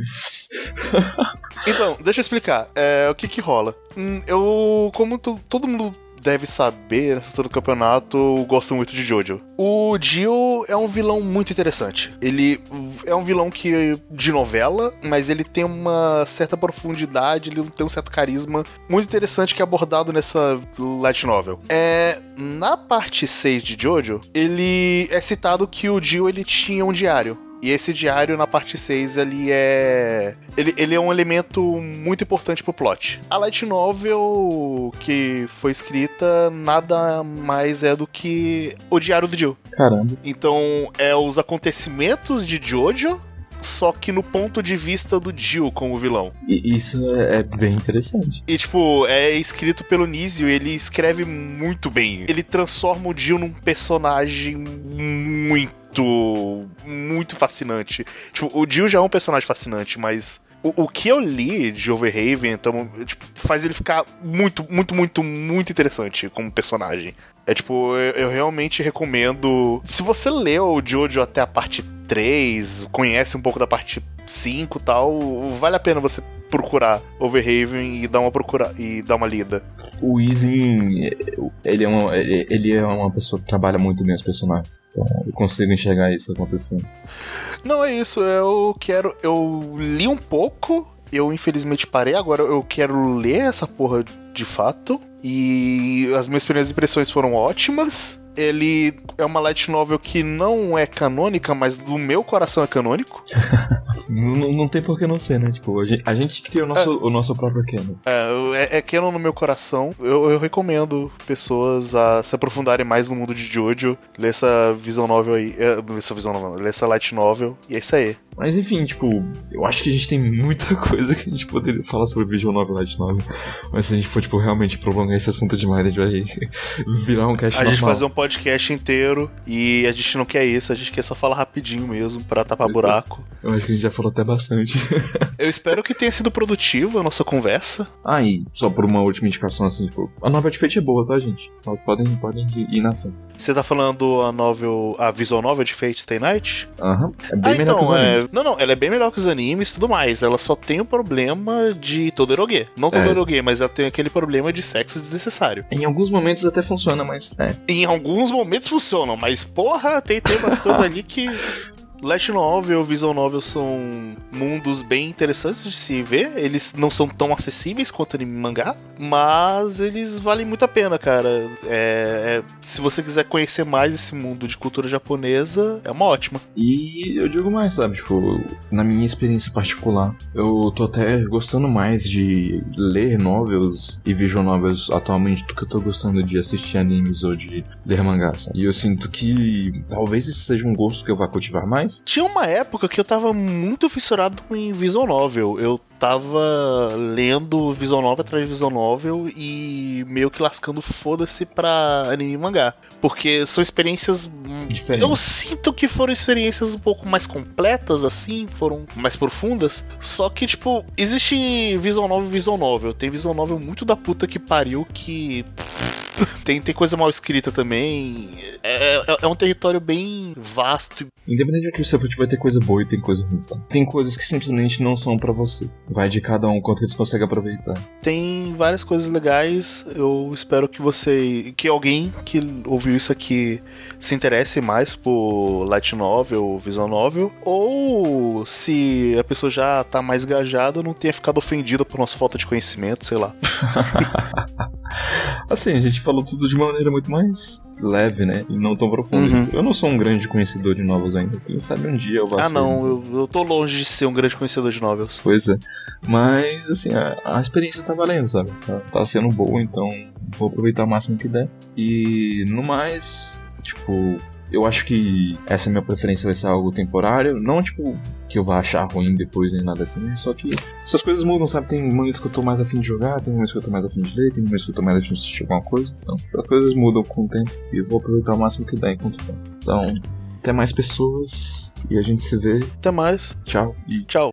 então, deixa eu explicar. É, o que que rola? Hum, eu, como todo mundo deve saber, nessa altura do campeonato, gosta muito de Jojo. O Dio é um vilão muito interessante. Ele é um vilão que de novela, mas ele tem uma certa profundidade, ele tem um certo carisma muito interessante que é abordado nessa light novel. É, na parte 6 de Jojo, ele é citado que o Dio ele tinha um diário. E esse diário na parte 6 ele é. Ele, ele é um elemento muito importante pro plot. A Light Novel que foi escrita nada mais é do que o diário do Jill. Caramba. Então, é os acontecimentos de Jojo só que no ponto de vista do Jill como vilão. E isso é, é bem interessante. E, tipo, é escrito pelo Nizio, ele escreve muito bem. Ele transforma o Jill num personagem muito muito fascinante. Tipo, o Jill já é um personagem fascinante, mas o, o que eu li de Overhaven então, tipo, faz ele ficar muito, muito, muito, muito interessante como personagem. É tipo, eu, eu realmente recomendo. Se você leu o Jojo até a parte 3, conhece um pouco da parte 5 e tal, vale a pena você procurar Overhaven e dar uma procura e dar uma lida. O Easy, ele é uma, ele é uma pessoa que trabalha muito bem os personagens. Eu consigo enxergar isso acontecendo. Não, é isso. Eu quero. Eu li um pouco. Eu infelizmente parei. Agora eu quero ler essa porra de fato. E as minhas primeiras impressões foram ótimas. Ele é uma light novel que não é canônica, mas do meu coração é canônico. não, não tem por que não ser, né? Tipo, a gente, a gente cria o nosso, é, o nosso próprio canon. É, é, é canon no meu coração. Eu, eu recomendo pessoas a se aprofundarem mais no mundo de Jojo, ler essa visão novel aí. É, essa visão novel, ler essa light novel, e é isso aí. Mas enfim, tipo, eu acho que a gente tem muita coisa que a gente poderia falar sobre Visual Novel Light Novel. Mas se a gente for, tipo, realmente prolongar esse assunto demais, a gente vai virar um cast A normal. gente fazer um podcast inteiro e a gente não quer isso, a gente quer só falar rapidinho mesmo pra tapar Exato. buraco. Eu acho que a gente já falou até bastante. eu espero que tenha sido produtivo a nossa conversa. Ah, e só por uma última indicação assim, tipo, a nova de Fate é boa, tá, gente? Podem, podem ir na frente. Você tá falando a novel, a visual novel de Fate Stay Night? Aham. Uhum. É bem ah, melhor então, que os animes. É... Não, não, ela é bem melhor que os animes e tudo mais. Ela só tem o problema de Todoroge. Não Todoroge, é. mas ela tem aquele problema de sexo desnecessário. Em alguns momentos até funciona, mas é. Em alguns momentos funcionam, mas porra, tem, tem umas coisas ali que Light Novel, Visual Novel são mundos bem interessantes de se ver. Eles não são tão acessíveis quanto anime mangá, mas eles valem muito a pena, cara. É, é, se você quiser conhecer mais esse mundo de cultura japonesa, é uma ótima. E eu digo mais, sabe? Tipo, na minha experiência particular, eu tô até gostando mais de ler novels e visual novels atualmente do que eu tô gostando de assistir animes ou de ler mangás. E eu sinto que talvez esse seja um gosto que eu vá cultivar mais Tinha uma época que eu tava muito fissurado em visual novel. Eu tava lendo visual novel atrás de visual novel e meio que lascando foda-se pra anime e mangá. Porque são experiências. Diferentes. Eu sinto que foram experiências um pouco mais completas, assim, foram mais profundas. Só que, tipo, existe visual novel e visual novel. Tem visual novel muito da puta que pariu que. tem, tem coisa mal escrita também. É, é, é, um território bem vasto. Independente de onde você for, vai ter coisa boa e tem coisa ruim, sabe? Tem coisas que simplesmente não são para você. Vai de cada um quanto eles conseguem aproveitar. Tem várias coisas legais. Eu espero que você. que alguém que ouviu isso aqui se interesse mais por Light Novel, Visual Novel. Ou se a pessoa já tá mais engajada, não tenha ficado ofendida por nossa falta de conhecimento, sei lá. assim, a gente falou tudo de uma maneira muito mais leve, né? E não tão profunda. Uhum. Eu não sou um grande conhecedor de novels ainda. Quem sabe um dia eu vou Ah, não, eu, eu tô longe de ser um grande conhecedor de novels. Pois é. Mas, assim, a, a experiência tá valendo, sabe? Tá, tá sendo boa, então vou aproveitar o máximo que der. E no mais, tipo, eu acho que essa minha preferência vai ser algo temporário. Não, tipo, que eu vá achar ruim depois nem nada assim. Só que essas coisas mudam, sabe? Tem momentos que eu tô mais afim de jogar, tem momentos que eu tô mais afim de ler, tem momentos que eu tô mais afim de assistir alguma coisa. Então, essas coisas mudam com o tempo. E eu vou aproveitar o máximo que der enquanto der. Então, até mais pessoas. E a gente se vê. Até mais. Tchau. E tchau.